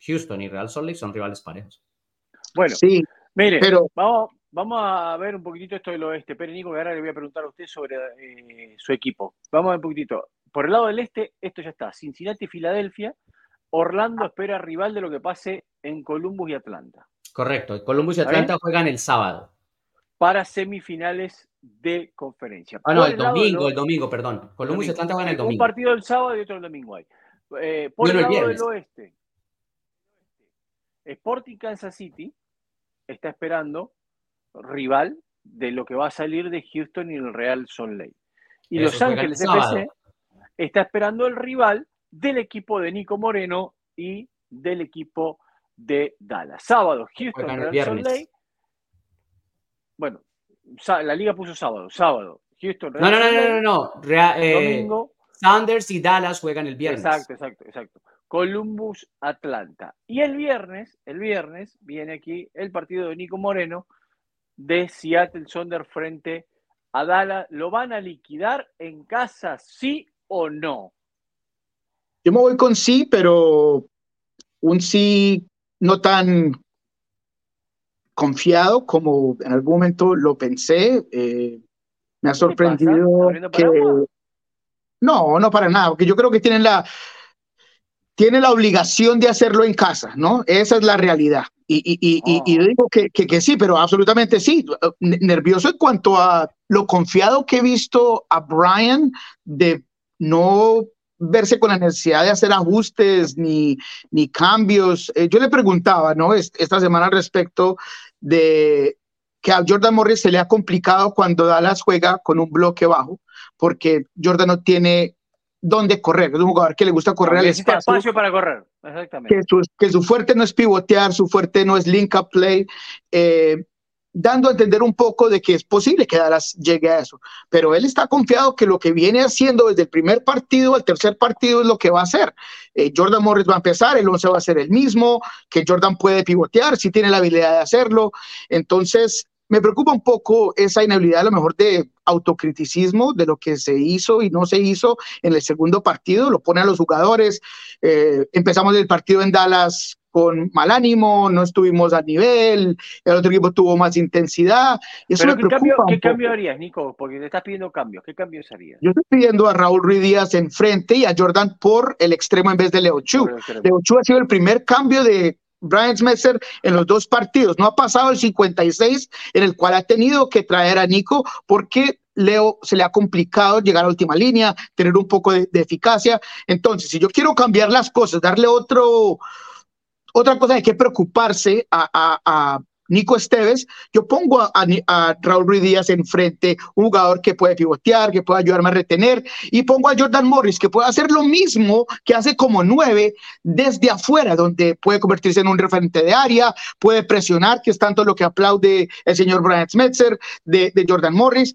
Houston y Real Salt Lake son rivales parejos. Bueno, sí, mire, pero... vamos, vamos a ver un poquitito esto del oeste. Pero Nico, que ahora le voy a preguntar a usted sobre eh, su equipo. Vamos a ver un poquitito. Por el lado del este, esto ya está. Cincinnati, Filadelfia. Orlando espera rival de lo que pase en Columbus y Atlanta. Correcto. Columbus y Atlanta juegan el sábado. Para semifinales de conferencia. Ah, no, el domingo, el domingo, perdón. Columbus y Atlanta van el domingo. Un partido el sábado y otro el domingo hay. Eh, por el lado del oeste, Sporting Kansas City está esperando rival de lo que va a salir de Houston y el Real Salt Lake. Y Los Ángeles FC está esperando el rival del equipo de Nico Moreno y del equipo de Dallas. Sábado, Houston, Real Salt Lake. Bueno, la liga puso sábado, sábado. Houston, Real no, no, no, no, no, no. Eh, domingo. Sanders y Dallas juegan el viernes. Exacto, exacto, exacto. Columbus, Atlanta. Y el viernes, el viernes viene aquí el partido de Nico Moreno de Seattle Sonder frente a Dallas. ¿Lo van a liquidar en casa, sí o no? Yo me voy con sí, pero un sí no tan confiado como en algún momento lo pensé. Eh, me ha sorprendido que... No, no para nada, porque yo creo que tienen la, tiene la obligación de hacerlo en casa, ¿no? Esa es la realidad. Y, y, y, y oh. digo que, que, que, sí, pero absolutamente sí. Nervioso en cuanto a lo confiado que he visto a Brian de no verse con la necesidad de hacer ajustes ni, ni cambios. Eh, yo le preguntaba, ¿no? Esta semana al respecto de que a Jordan Morris se le ha complicado cuando Dallas juega con un bloque bajo, porque Jordan no tiene dónde correr. Es un jugador que le gusta correr al espacio. espacio para correr, exactamente. Que su, que su, fuerte no es pivotear, su fuerte no es link-up play. Eh, dando a entender un poco de que es posible que Dallas llegue a eso. Pero él está confiado que lo que viene haciendo desde el primer partido al tercer partido es lo que va a hacer. Eh, Jordan Morris va a empezar, el 11 va a ser el mismo, que Jordan puede pivotear, si tiene la habilidad de hacerlo. Entonces, me preocupa un poco esa inhabilidad a lo mejor de autocriticismo de lo que se hizo y no se hizo en el segundo partido, lo pone a los jugadores. Eh, empezamos el partido en Dallas con mal ánimo, no estuvimos a nivel, el otro equipo tuvo más intensidad. Eso ¿qué, cambio, ¿qué cambio, harías, Nico? Porque te estás pidiendo cambios. ¿Qué cambios harías? Yo estoy pidiendo a Raúl Ruiz Díaz enfrente y a Jordan por el extremo en vez de Leo Chu. Leo Chu ha sido el primer cambio de Brian Smith en los dos partidos. No ha pasado el 56 en el cual ha tenido que traer a Nico porque Leo se le ha complicado llegar a última línea, tener un poco de, eficacia. Entonces, si yo quiero cambiar las cosas, darle otro, otra cosa hay que preocuparse a, Nico Esteves, yo pongo a, Raúl Ruiz Díaz enfrente, un jugador que puede pivotear, que puede ayudarme a retener, y pongo a Jordan Morris, que puede hacer lo mismo que hace como nueve desde afuera, donde puede convertirse en un referente de área, puede presionar, que es tanto lo que aplaude el señor Brian Smetzer de, Jordan Morris.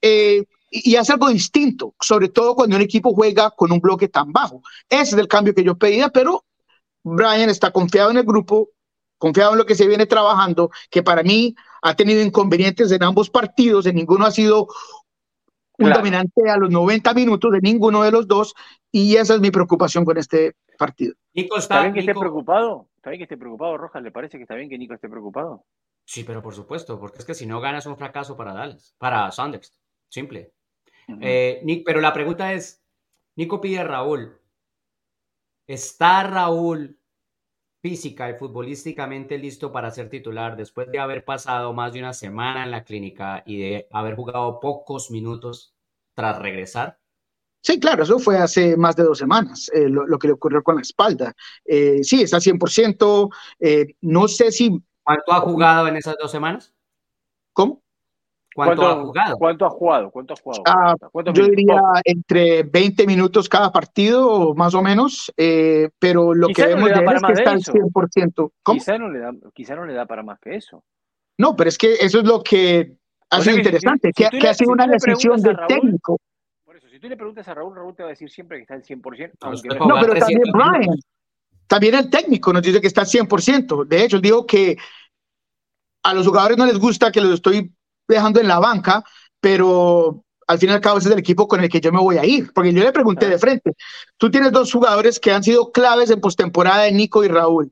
Eh, y hace algo distinto, sobre todo cuando un equipo juega con un bloque tan bajo. Ese es el cambio que yo pedía, pero Brian está confiado en el grupo, confiado en lo que se viene trabajando, que para mí ha tenido inconvenientes en ambos partidos, en ninguno ha sido un dominante a los 90 minutos de ninguno de los dos, y esa es mi preocupación con este partido. Nico está, bien que esté preocupado? ¿Está bien que esté preocupado, Rojas? ¿Le parece que está bien que Nico esté preocupado? Sí, pero por supuesto, porque es que si no ganas un fracaso para Dallas, para Sanders, simple. Eh, pero la pregunta es, Nico pide a Raúl, ¿está Raúl física y futbolísticamente listo para ser titular después de haber pasado más de una semana en la clínica y de haber jugado pocos minutos tras regresar? Sí, claro, eso fue hace más de dos semanas, eh, lo, que le ocurrió con la espalda. Eh, sí, está 100%. Eh, no sé si... ¿Cuánto ha jugado en esas dos semanas? ¿Cómo? ¿Cuánto, ha jugado? ¿Cuánto ha jugado? ¿Cuánto ha jugado? Ah, yo diría entre 20 minutos cada partido, más o menos, eh, pero lo que vemos de él es que está al 100%. Quizá no, le da, quizá no le da para más que eso. No, pero es que eso es lo que ha sido interesante, que, ha sido una decisión del técnico. tú le preguntas a Raúl, Raúl te va a decir siempre que está al 100%. Aunque no, pero también Brian, también el técnico nos dice que está al 100%. De hecho, digo que a los jugadores no les gusta que los estoy dejando en la banca, pero al fin y al cabo ese es el equipo con el que yo me voy a ir, porque yo le pregunté de frente, tú tienes dos jugadores que han sido claves en postemporada, Nico y Raúl.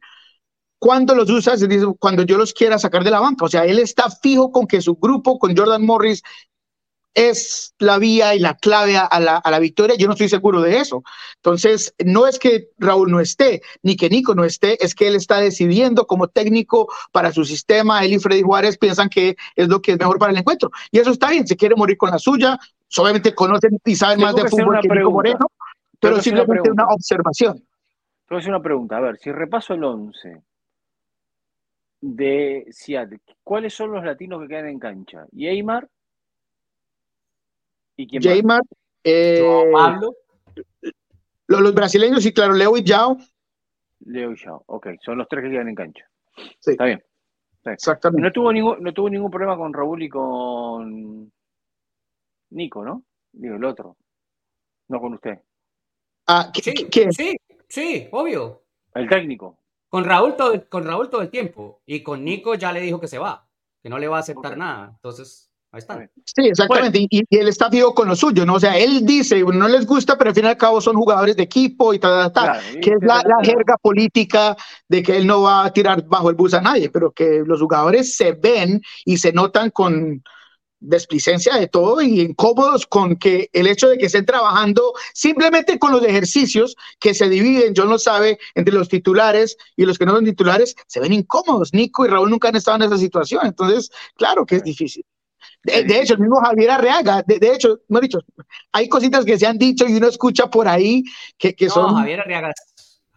¿Cuándo los usas? Cuando yo los quiera sacar de la banca. O sea, él está fijo con que su grupo, con Jordan Morris, es la vía y la clave a la, a la, victoria. Yo no estoy seguro de eso. Entonces, no es que Raúl no esté, ni que Nico no esté, es que él está decidiendo como técnico para su sistema. Él y Freddy Juárez piensan que es lo que es mejor para el encuentro. Y eso está bien, se quiere morir con la suya. Obviamente conocen y saben más de fútbol que Nico Moreno, pero simplemente una, una observación. Pero es una pregunta. A ver, si repaso el 11 de Seattle, ¿cuáles son los latinos que quedan en cancha? ¿Y Aymar? ¿Y quién Jaymar, eh, Pablo. Los, brasileños, sí, claro, Leo y Yao. Leo y Yao, ok, son los tres que quedan en cancha. Sí. Está bien. Exactamente. No tuvo, ningún, no tuvo ningún problema con Raúl y con Nico, ¿no? Digo, el otro. No con usted. Ah, sí, ¿quién? Sí, sí, obvio. El técnico. Con Raúl, todo, con Raúl todo el tiempo. Y con Nico ya le dijo que se va, que no le va a aceptar nada. Entonces, Ahí está. Sí, exactamente. Y, él está vivo con lo suyo, ¿no? O sea, él dice, no les gusta, pero al fin y al cabo son jugadores de equipo y tal, tal, que es la, jerga política de que él no va a tirar bajo el bus a nadie, pero que los jugadores se ven y se notan con desplicencia de todo y incómodos con que el hecho de que estén trabajando simplemente con los ejercicios que se dividen, yo no sabe, entre los titulares y los que no son titulares, se ven incómodos. Nico y Raúl nunca han estado en esa situación, entonces, claro que es difícil. De, hecho, el mismo Javier Arriaga, de, hecho, no he dicho, hay cositas que se han dicho y uno escucha por ahí que, que son. Javier Arriaga,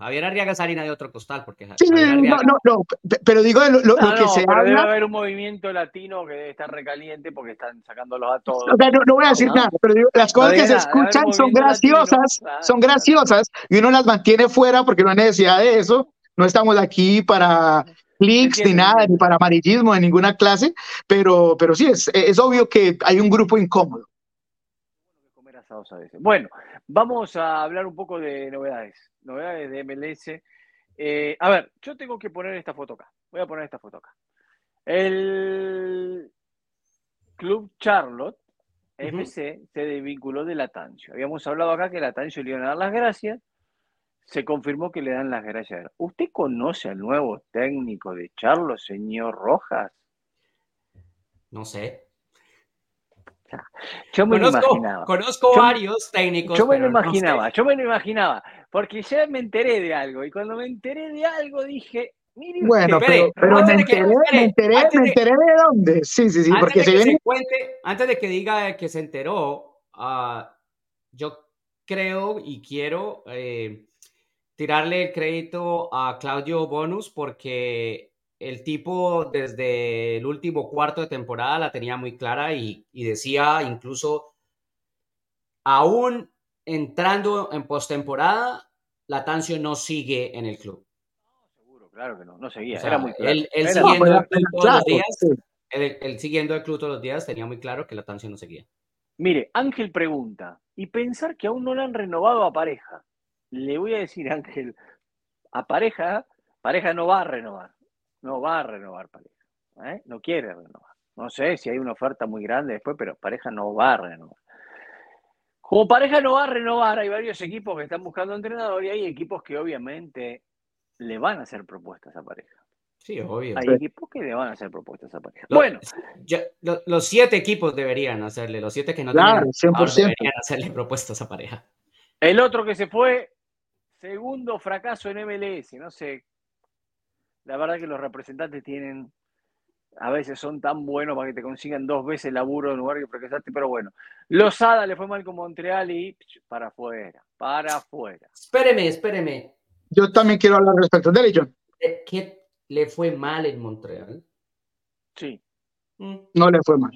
Javier Arriaga es harina de otro costal. Porque sí, no, no, no, pero digo lo, lo, que se habla. Debe haber un movimiento latino que debe estar recaliente porque están sacándolos a todos. O sea, no, voy a decir nada, pero digo, las cosas que se escuchan son graciosas, son graciosas y uno las mantiene fuera porque no hay necesidad de eso. No estamos aquí para clics ni nada, ni para amarillismo de ninguna clase, pero, pero sí, es, es obvio que hay un grupo incómodo. Bueno, vamos a hablar un poco de novedades, novedades de MLS. Eh, a ver, yo tengo que poner esta foto acá. Voy a poner esta foto acá. El Club Charlotte FC se desvinculó de Latancio. Habíamos hablado acá que Latancio le iban a dar las gracias se confirmó que le dan las gracias. ¿Usted conoce al nuevo técnico de Charlo, señor Rojas? No sé. Yo me conozco, lo imaginaba. Conozco varios técnicos. Yo me lo imaginaba, yo me lo imaginaba, porque ya me enteré de algo y cuando me enteré de algo dije, mire, bueno, pero, me, enteré, me enteré, me enteré de, dónde. Sí, sí, sí, porque se, viene... antes de que diga que se enteró, uh, yo creo y quiero eh, tirarle el crédito a Claudio Bonus porque el tipo desde el último cuarto de temporada la tenía muy clara y, decía incluso, aún entrando en postemporada, Latancio no sigue en el club. seguro, claro que no, no seguía, era muy claro. Él, siguiendo el club todos los días, siguiendo el club todos los días, tenía muy claro que Latancio no seguía. Mire, Ángel pregunta, y pensar que aún no le han renovado a pareja le voy a decir, Ángel, a pareja, pareja no va a renovar, no va a renovar pareja, ¿eh? no quiere renovar. No sé si hay una oferta muy grande después, pero pareja no va a renovar. Como pareja no va a renovar, hay varios equipos que están buscando entrenador y hay equipos que obviamente le van a hacer propuestas a pareja. Sí, obvio. Hay equipos que le van a hacer propuestas a pareja. bueno, los siete equipos deberían hacerle, los siete que no claro, tienen, deberían hacerle propuestas a pareja. El otro que se fue Segundo fracaso en MLS, no sé. La verdad que los representantes tienen, a veces son tan buenos para que te consigan dos veces laburo en lugar que fracasaste, pero bueno. Lozada le fue mal con Montreal y para afuera, para afuera. Espéreme, espéreme. Yo también quiero hablar respecto de John. ¿Qué le fue mal en Montreal? Sí. Mm. No le fue mal.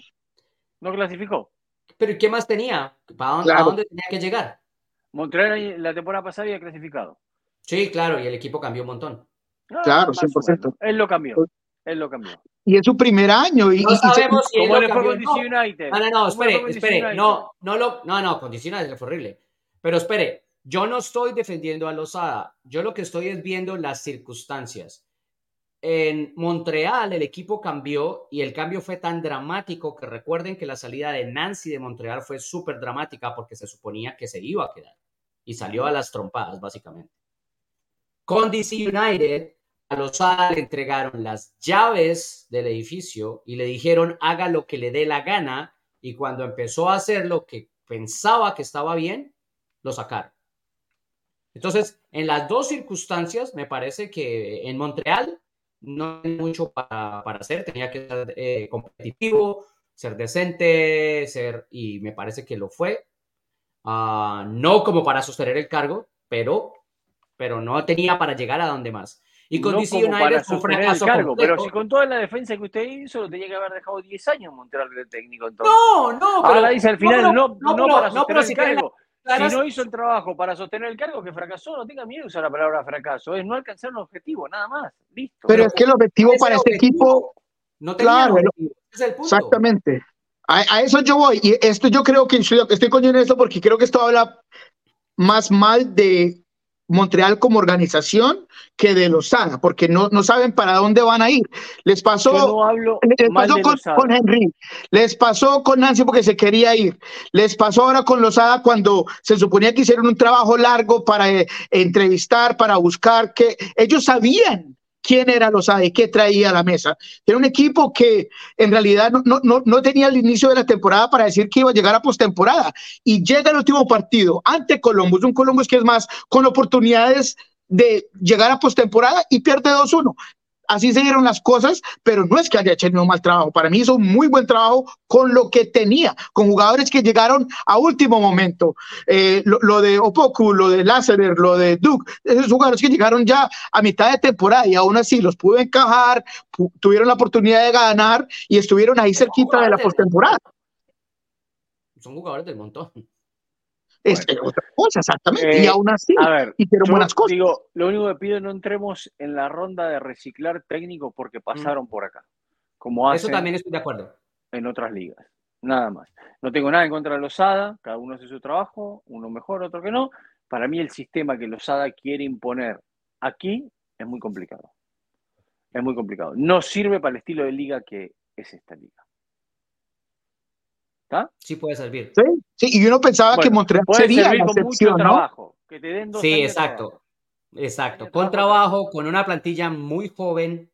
¿No clasificó? ¿Pero qué más tenía? ¿Para dónde tenía que llegar? Montreal la temporada pasada había clasificado. Sí, claro, y el equipo cambió un montón. claro, 100%. Él lo cambió. Él lo cambió. Y es su primer año. Y, no sabemos si ¿Cómo le fue con DC United? No, no, no, espere, espere. No, no, lo, no, no, con DC United fue horrible. Pero espere, yo no estoy defendiendo a Lozada. Yo lo que estoy es viendo las circunstancias. En Montreal el equipo cambió y el cambio fue tan dramático que recuerden que la salida de Nancy de Montreal fue súper dramática porque se suponía que se iba a quedar y salió a las trompadas básicamente. Con DC United a Lozada le entregaron las llaves del edificio y le dijeron haga lo que le dé la gana y cuando empezó a hacer lo que pensaba que estaba bien, lo sacaron. Entonces, en las dos circunstancias, me parece que en Montreal no hay mucho para, hacer, tenía que ser eh, competitivo, ser decente, ser, y me parece que lo fue. Ah, no como para sostener el cargo, pero, pero no tenía para llegar a donde más. Y con no DC United fue el cargo, pero si con toda la defensa que usted hizo, lo tenía que haber dejado 10 años Montreal de técnico. Entonces. No, no, pero, ahora dice al final, no, no, no, para sostener el cargo. Si no hizo el trabajo para sostener el cargo que fracasó, no tenga miedo de usar la palabra fracaso, es no alcanzar un objetivo, nada más. Listo. Pero, es que el objetivo para este equipo. No tenía claro, es el punto. Exactamente. A, eso yo voy. Y esto yo creo que estoy, estoy en esto porque creo que esto habla más mal de Montreal como organización que de Lozada, porque no, no saben para dónde van a ir. Les pasó, les pasó con, Henry, les pasó con Nancy porque se quería ir, les pasó ahora con Lozada cuando se suponía que hicieron un trabajo largo para eh, entrevistar, para buscar, que ellos sabían quién era Lozada y qué traía a la mesa. Era un equipo que en realidad no, no, no, tenía el inicio de la temporada para decir que iba a llegar a postemporada. Y llega el último partido ante Columbus, un Columbus que es más con oportunidades de llegar a postemporada y pierde 2-1 así se dieron las cosas, pero no es que haya hecho un mal trabajo. Para mí hizo un muy buen trabajo con lo que tenía, con jugadores que llegaron a último momento. Eh, lo, de Opoku, lo de Lázarer, lo de Duke, esos jugadores que llegaron ya a mitad de temporada y aún así los pudo encajar, tuvieron la oportunidad de ganar y estuvieron ahí cerquita de la postemporada. Son jugadores del montón. Es otra cosa, exactamente. y eh, aún así, a ver, hicieron buenas cosas. Digo, lo único que pido no entremos en la ronda de reciclar técnicos porque pasaron por acá. Como Eso también estoy de acuerdo. En otras ligas. Nada más. No tengo nada en contra de Losada, cada uno hace su trabajo, uno mejor, otro que no. Para mí el sistema que Losada quiere imponer aquí es muy complicado. Es muy complicado. No sirve para el estilo de liga que es esta liga. Sí puede servir. Sí, y uno pensaba que Montreal sería la excepción, Trabajo, que te den dos sí, exacto. Exacto. Con trabajo, con una plantilla muy joven,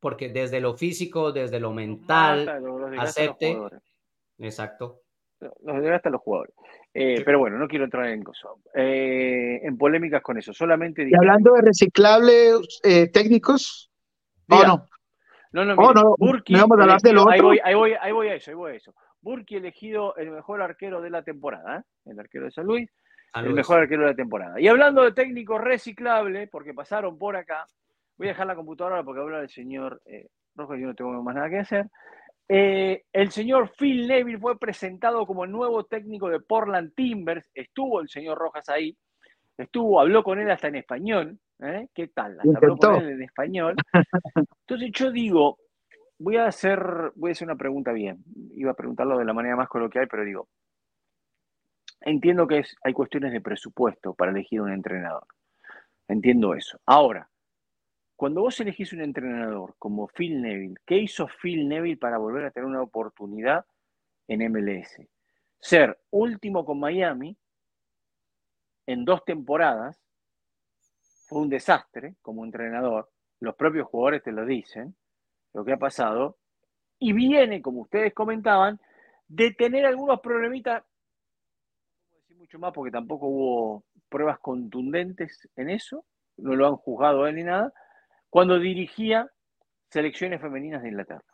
porque desde lo físico, desde lo mental, acepte. Exacto. Los de hasta los jugadores. Eh, pero bueno, no quiero entrar en cosas. Eh, en polémicas con eso. Solamente. Y hablando de reciclables eh, técnicos. Oh, no. No, no, oh, no. vamos a hablar de lo ahí voy, ahí voy, ahí voy a eso, ahí voy a eso. Burki elegido el mejor arquero de la temporada, ¿eh? el arquero de San Luis, el mejor arquero de la temporada. Y hablando de técnico reciclable, porque pasaron por acá, voy a dejar la computadora porque habla el señor eh, Rojo, yo no tengo más nada que hacer. Eh, el señor Phil Neville fue presentado como el nuevo técnico de Portland Timbers. Estuvo el señor Rojas ahí, estuvo, habló con él hasta en español. ¿eh? ¿Qué tal? habló con él en español. Entonces yo digo, voy a hacer, voy a hacer una pregunta bien. Iba a preguntarlo de la manera más coloquial, pero digo, entiendo que hay cuestiones de presupuesto para elegir un entrenador. Entiendo eso. Ahora, cuando vos elegís un entrenador como Phil Neville, ¿qué hizo Phil Neville para volver a tener una oportunidad en MLS? Ser último con Miami en dos temporadas fue un desastre como entrenador. Los propios jugadores te lo dicen lo que ha pasado, y viene, como ustedes comentaban, de tener algunos problemitas, no decir mucho más porque tampoco hubo pruebas contundentes en eso, no lo han juzgado él ni nada, cuando dirigía selecciones femeninas de Inglaterra.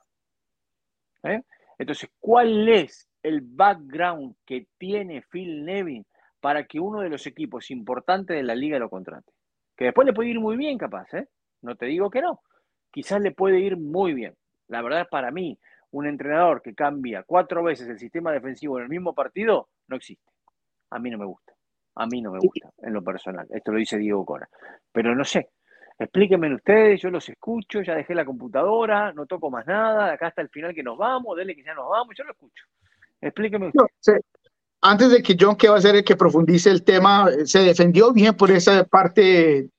¿Eh? Entonces, ¿cuál es el background que tiene Phil Nevin para que uno de los equipos importantes de la liga lo contrate? Que después le puede ir muy bien, capaz, ¿eh? No te digo que no, quizás le puede ir muy bien. La verdad, para mí, un entrenador que cambia cuatro veces el sistema defensivo en el mismo partido, no existe. A mí no me gusta. A mí no me gusta, en lo personal. Esto lo dice Diego Cora. Pero no sé. Explíquenme ustedes, yo los escucho, ya dejé la computadora, no toco más nada, acá hasta el final que nos vamos, dele que ya nos vamos, yo lo escucho. Explíqueme usted. Antes de que John, que va a ser el que profundice el tema, se defendió bien por esa parte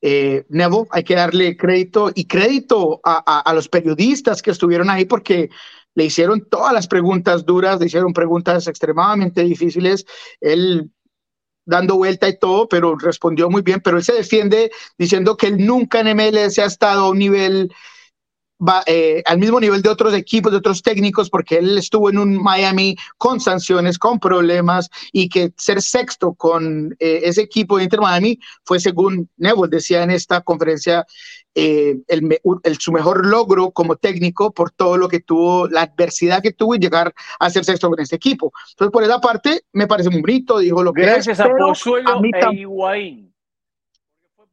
eh, hay que darle crédito y crédito a, a, los periodistas que estuvieron ahí porque le hicieron todas las preguntas duras, le hicieron preguntas extremadamente difíciles. Él dando vuelta y todo, pero respondió muy bien, pero él se defiende diciendo que él nunca en MLS ha estado a un nivel, eh, al mismo nivel de otros equipos, de otros técnicos, porque él estuvo en un Miami con sanciones, con problemas, y que ser sexto con eh, ese equipo de Inter Miami fue, según Neville decía en esta conferencia, eh, el, su mejor logro como técnico por todo lo que tuvo, la adversidad que tuvo y llegar a ser sexto con este equipo. Entonces, por esa parte, me parece muy bonito, dijo lo que Gracias a Pozuelo e Higuaín.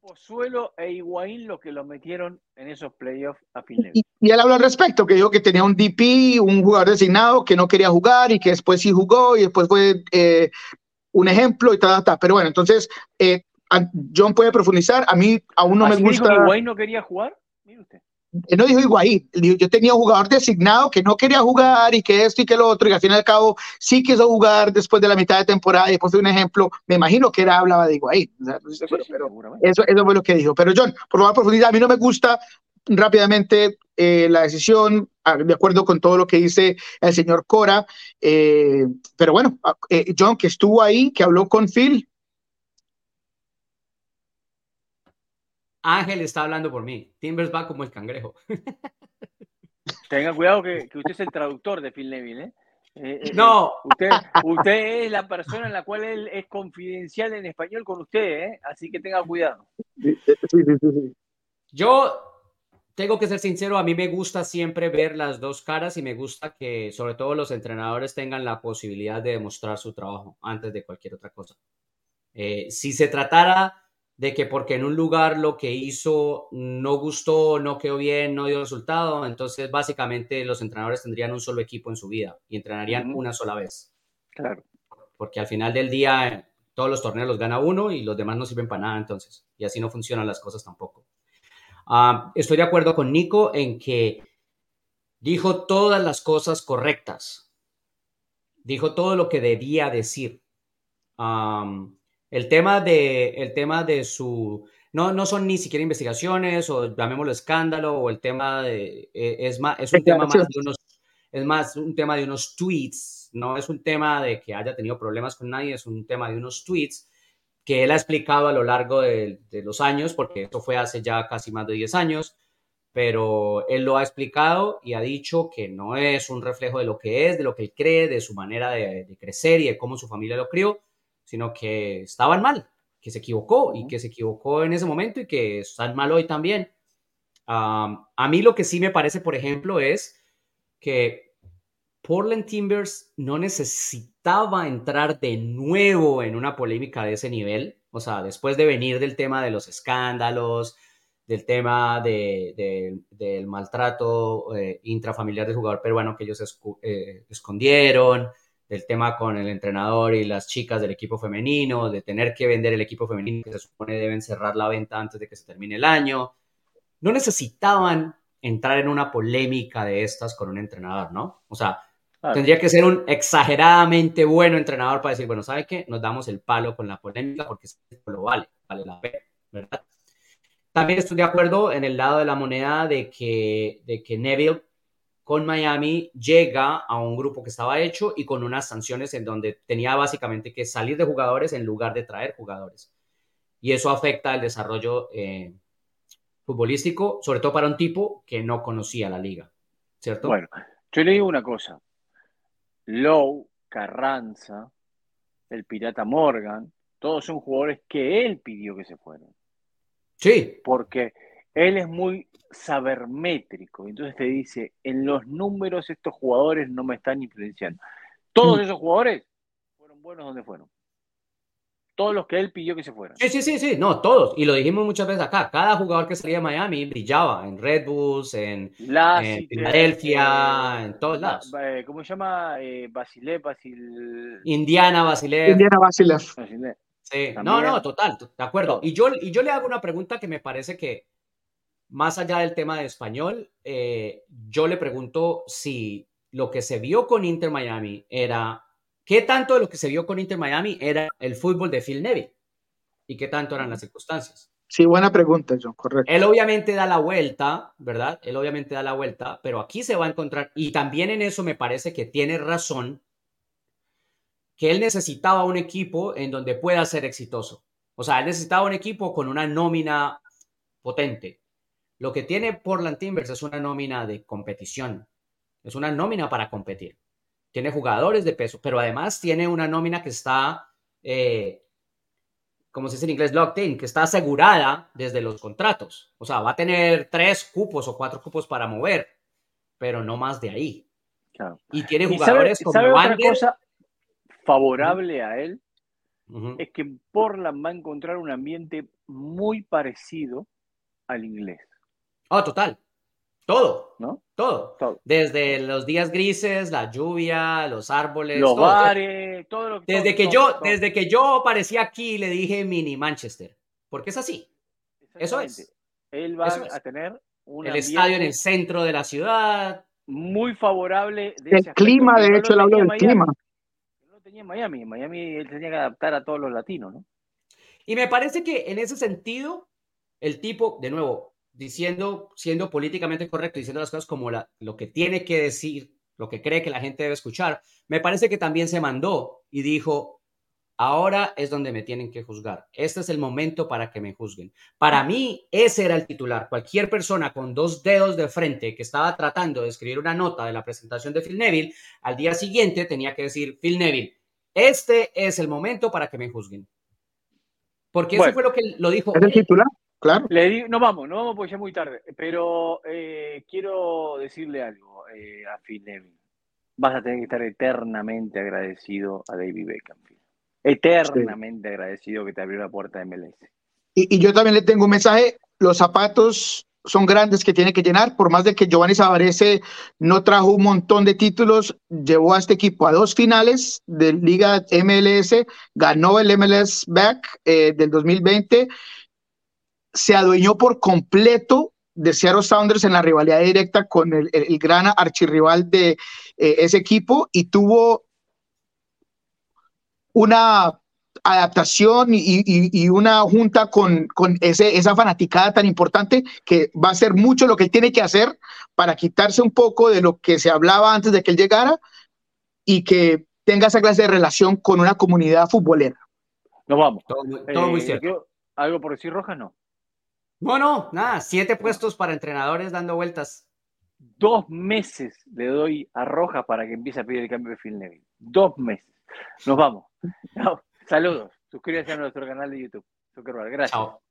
Pozuelo e Higuaín los que lo metieron en esos playoffs a fin y, y, él habló al respecto, que dijo que tenía un DP, un jugador designado que no quería jugar y que después sí jugó y después fue eh, un ejemplo y tal, tal, Pero bueno, entonces, eh, John puede profundizar. A mí aún no me gusta. Dijo Higuaín no quería jugar? Mire usted. Él no dijo Higuaín, yo tenía un jugador designado que no quería jugar y que esto y que lo otro, y al fin y al cabo sí quiso jugar después de la mitad de temporada y después de un ejemplo, me imagino que era hablaba de Higuaín, no pero eso, eso fue lo que dijo. Pero John, por favor, profundidad, a mí no me gusta rápidamente eh, la decisión, ah, de acuerdo con todo lo que dice el señor Cora, eh, pero bueno, ah, eh, John, que estuvo ahí, que habló con Phil, Ángel está hablando por mí. Timbers va como el cangrejo. Tenga cuidado que, usted es el traductor de Phil Neville, ¿eh? Eh, ¿eh? no. Usted, usted es la persona en la cual él es confidencial en español con usted, ¿eh? Así que tenga cuidado. Yo tengo que ser sincero, a mí me gusta siempre ver las dos caras y me gusta que sobre todo los entrenadores tengan la posibilidad de demostrar su trabajo antes de cualquier otra cosa. si se tratara de que porque en un lugar lo que hizo no gustó, no quedó bien, no dio resultado, entonces básicamente los entrenadores tendrían un solo equipo en su vida y entrenarían una sola vez. Claro. Porque al final del día todos los torneos los gana uno y los demás no sirven para nada entonces. Y así no funcionan las cosas tampoco. Ah, estoy de acuerdo con Nico en que dijo todas las cosas correctas. Dijo todo lo que debía decir. El tema de, el tema de su, no, no son ni siquiera investigaciones o llamémoslo escándalo o el tema de, e, es, más, es un tema más de unos, es más un tema de unos tweets, no es un tema de que haya tenido problemas con nadie, es un tema de unos tweets que él ha explicado a lo largo de, de los años, porque esto fue hace ya casi más de 10 años, pero él lo ha explicado y ha dicho que no es un reflejo de lo que es, de lo que él cree, de su manera de, de crecer y de cómo su familia lo crió, sino que estaban mal, que se equivocó y que se equivocó en ese momento y que están mal hoy también. a mí lo que sí me parece, por ejemplo, es que Portland Timbers no necesitaba entrar de nuevo en una polémica de ese nivel, o sea, después de venir del tema de los escándalos, del tema de, del maltrato eh, intrafamiliar del jugador peruano que ellos eh, escondieron, del tema con el entrenador y las chicas del equipo femenino, de tener que vender el equipo femenino, que se supone deben cerrar la venta antes de que se termine el año. No necesitaban entrar en una polémica de estas con un entrenador, ¿no? O sea, tendría que ser un exageradamente bueno entrenador para decir, bueno, ¿sabe qué? Nos damos el palo con la polémica porque lo vale, vale la pena, ¿verdad? También estoy de acuerdo en el lado de la moneda de que, de que Neville con Miami llega a un grupo que estaba hecho y con unas sanciones en donde tenía básicamente que salir de jugadores en lugar de traer jugadores. Y eso afecta el desarrollo eh, futbolístico, sobre todo para un tipo que no conocía la liga, ¿cierto? Bueno, yo le digo una cosa. Lowe, Carranza, el Pirata Morgan, todos son jugadores que él pidió que se fueran. Sí. Porque él es muy sabermétrico. Entonces te dice, en los números estos jugadores no me están influenciando. Todos mm. esos jugadores fueron buenos donde fueron. Todos los que él pidió que se fueran. Sí, sí, sí, sí, no, todos. Y lo dijimos muchas veces acá. Cada jugador que salía de Miami brillaba en Red Bulls, en, Filadelfia, en todos lados. Eh, ¿Cómo se llama? Eh, Basile, Basil... Indiana Basile. Indiana Basile. Sí, no, no, total, de acuerdo. Y yo, y yo le hago una pregunta que me parece que, más allá del tema de español, eh, yo le pregunto si lo que se vio con Inter Miami era, ¿qué tanto de lo que se vio con Inter Miami era el fútbol de Phil Neville? ¿Y qué tanto eran las circunstancias? Sí, buena pregunta, John, correcto. Él obviamente da la vuelta, ¿verdad? Él obviamente da la vuelta, pero aquí se va a encontrar, y también en eso me parece que tiene razón, que él necesitaba un equipo en donde pueda ser exitoso. O sea, él necesitaba un equipo con una nómina potente. Lo que tiene Portland Timbers es una nómina de competición. Es una nómina para competir. Tiene jugadores de peso, pero además tiene una nómina que está, eh, como se dice en inglés, locked in, que está asegurada desde los contratos. O sea, va a tener tres cupos o cuatro cupos para mover, pero no más de ahí. Y tiene jugadores como cosa favorable a él? Es que Portland va a encontrar un ambiente muy parecido al inglés. Oh, total. Todo, ¿no? Todo. Desde los días grises, la lluvia, los árboles, los bares, todo lo que. Desde que yo, desde que yo aparecí aquí le dije mini Manchester, porque es así. Eso es. Él va a tener un el estadio en el centro de la ciudad. Muy favorable. De el clima, de hecho, él habló del clima. No tenía en Miami. En Miami él tenía que adaptar a todos los latinos, ¿no? Y me parece que en ese sentido, el tipo, de nuevo, diciendo, siendo políticamente correcto, diciendo las cosas como la, lo que tiene que decir, lo que cree que la gente debe escuchar, me parece que también se mandó y dijo, ahora es donde me tienen que juzgar. Este es el momento para que me juzguen. Para mí, ese era el titular. Cualquier persona con dos dedos de frente que estaba tratando de escribir una nota de la presentación de Phil Neville, al día siguiente tenía que decir, Phil Neville, este es el momento para que me juzguen. Porque eso fue lo que lo dijo. ¿Es el titular? Claro. Le no vamos, no vamos porque ya es muy tarde. Pero eh, quiero decirle algo eh, a Phil Neville. Vas a tener que estar eternamente agradecido a David Beckham. Eternamente agradecido que te abrió la puerta de MLS. Y, yo también le tengo un mensaje. Los zapatos son grandes que tiene que llenar. Por más de que Giovanni Savarese no trajo un montón de títulos, llevó a este equipo a dos finales de Liga MLS, ganó el MLS Back eh, del 2020 se adueñó por completo de Seattle Sounders en la rivalidad directa con el, gran archirrival de eh, ese equipo y tuvo una adaptación y, una junta con, ese, esa fanaticada tan importante que va a ser mucho lo que él tiene que hacer para quitarse un poco de lo que se hablaba antes de que él llegara y que tenga esa clase de relación con una comunidad futbolera. Nos vamos. Todo, muy eh, cierto. ¿Algo por decir, Roja? No. No, no, nada, siete puestos para entrenadores dando vueltas. Dos meses le doy a Roja para que empiece a pedir el cambio de Phil Neville. Dos meses. Nos vamos. saludos. Suscríbase a nuestro canal de YouTube. Gracias. Chao.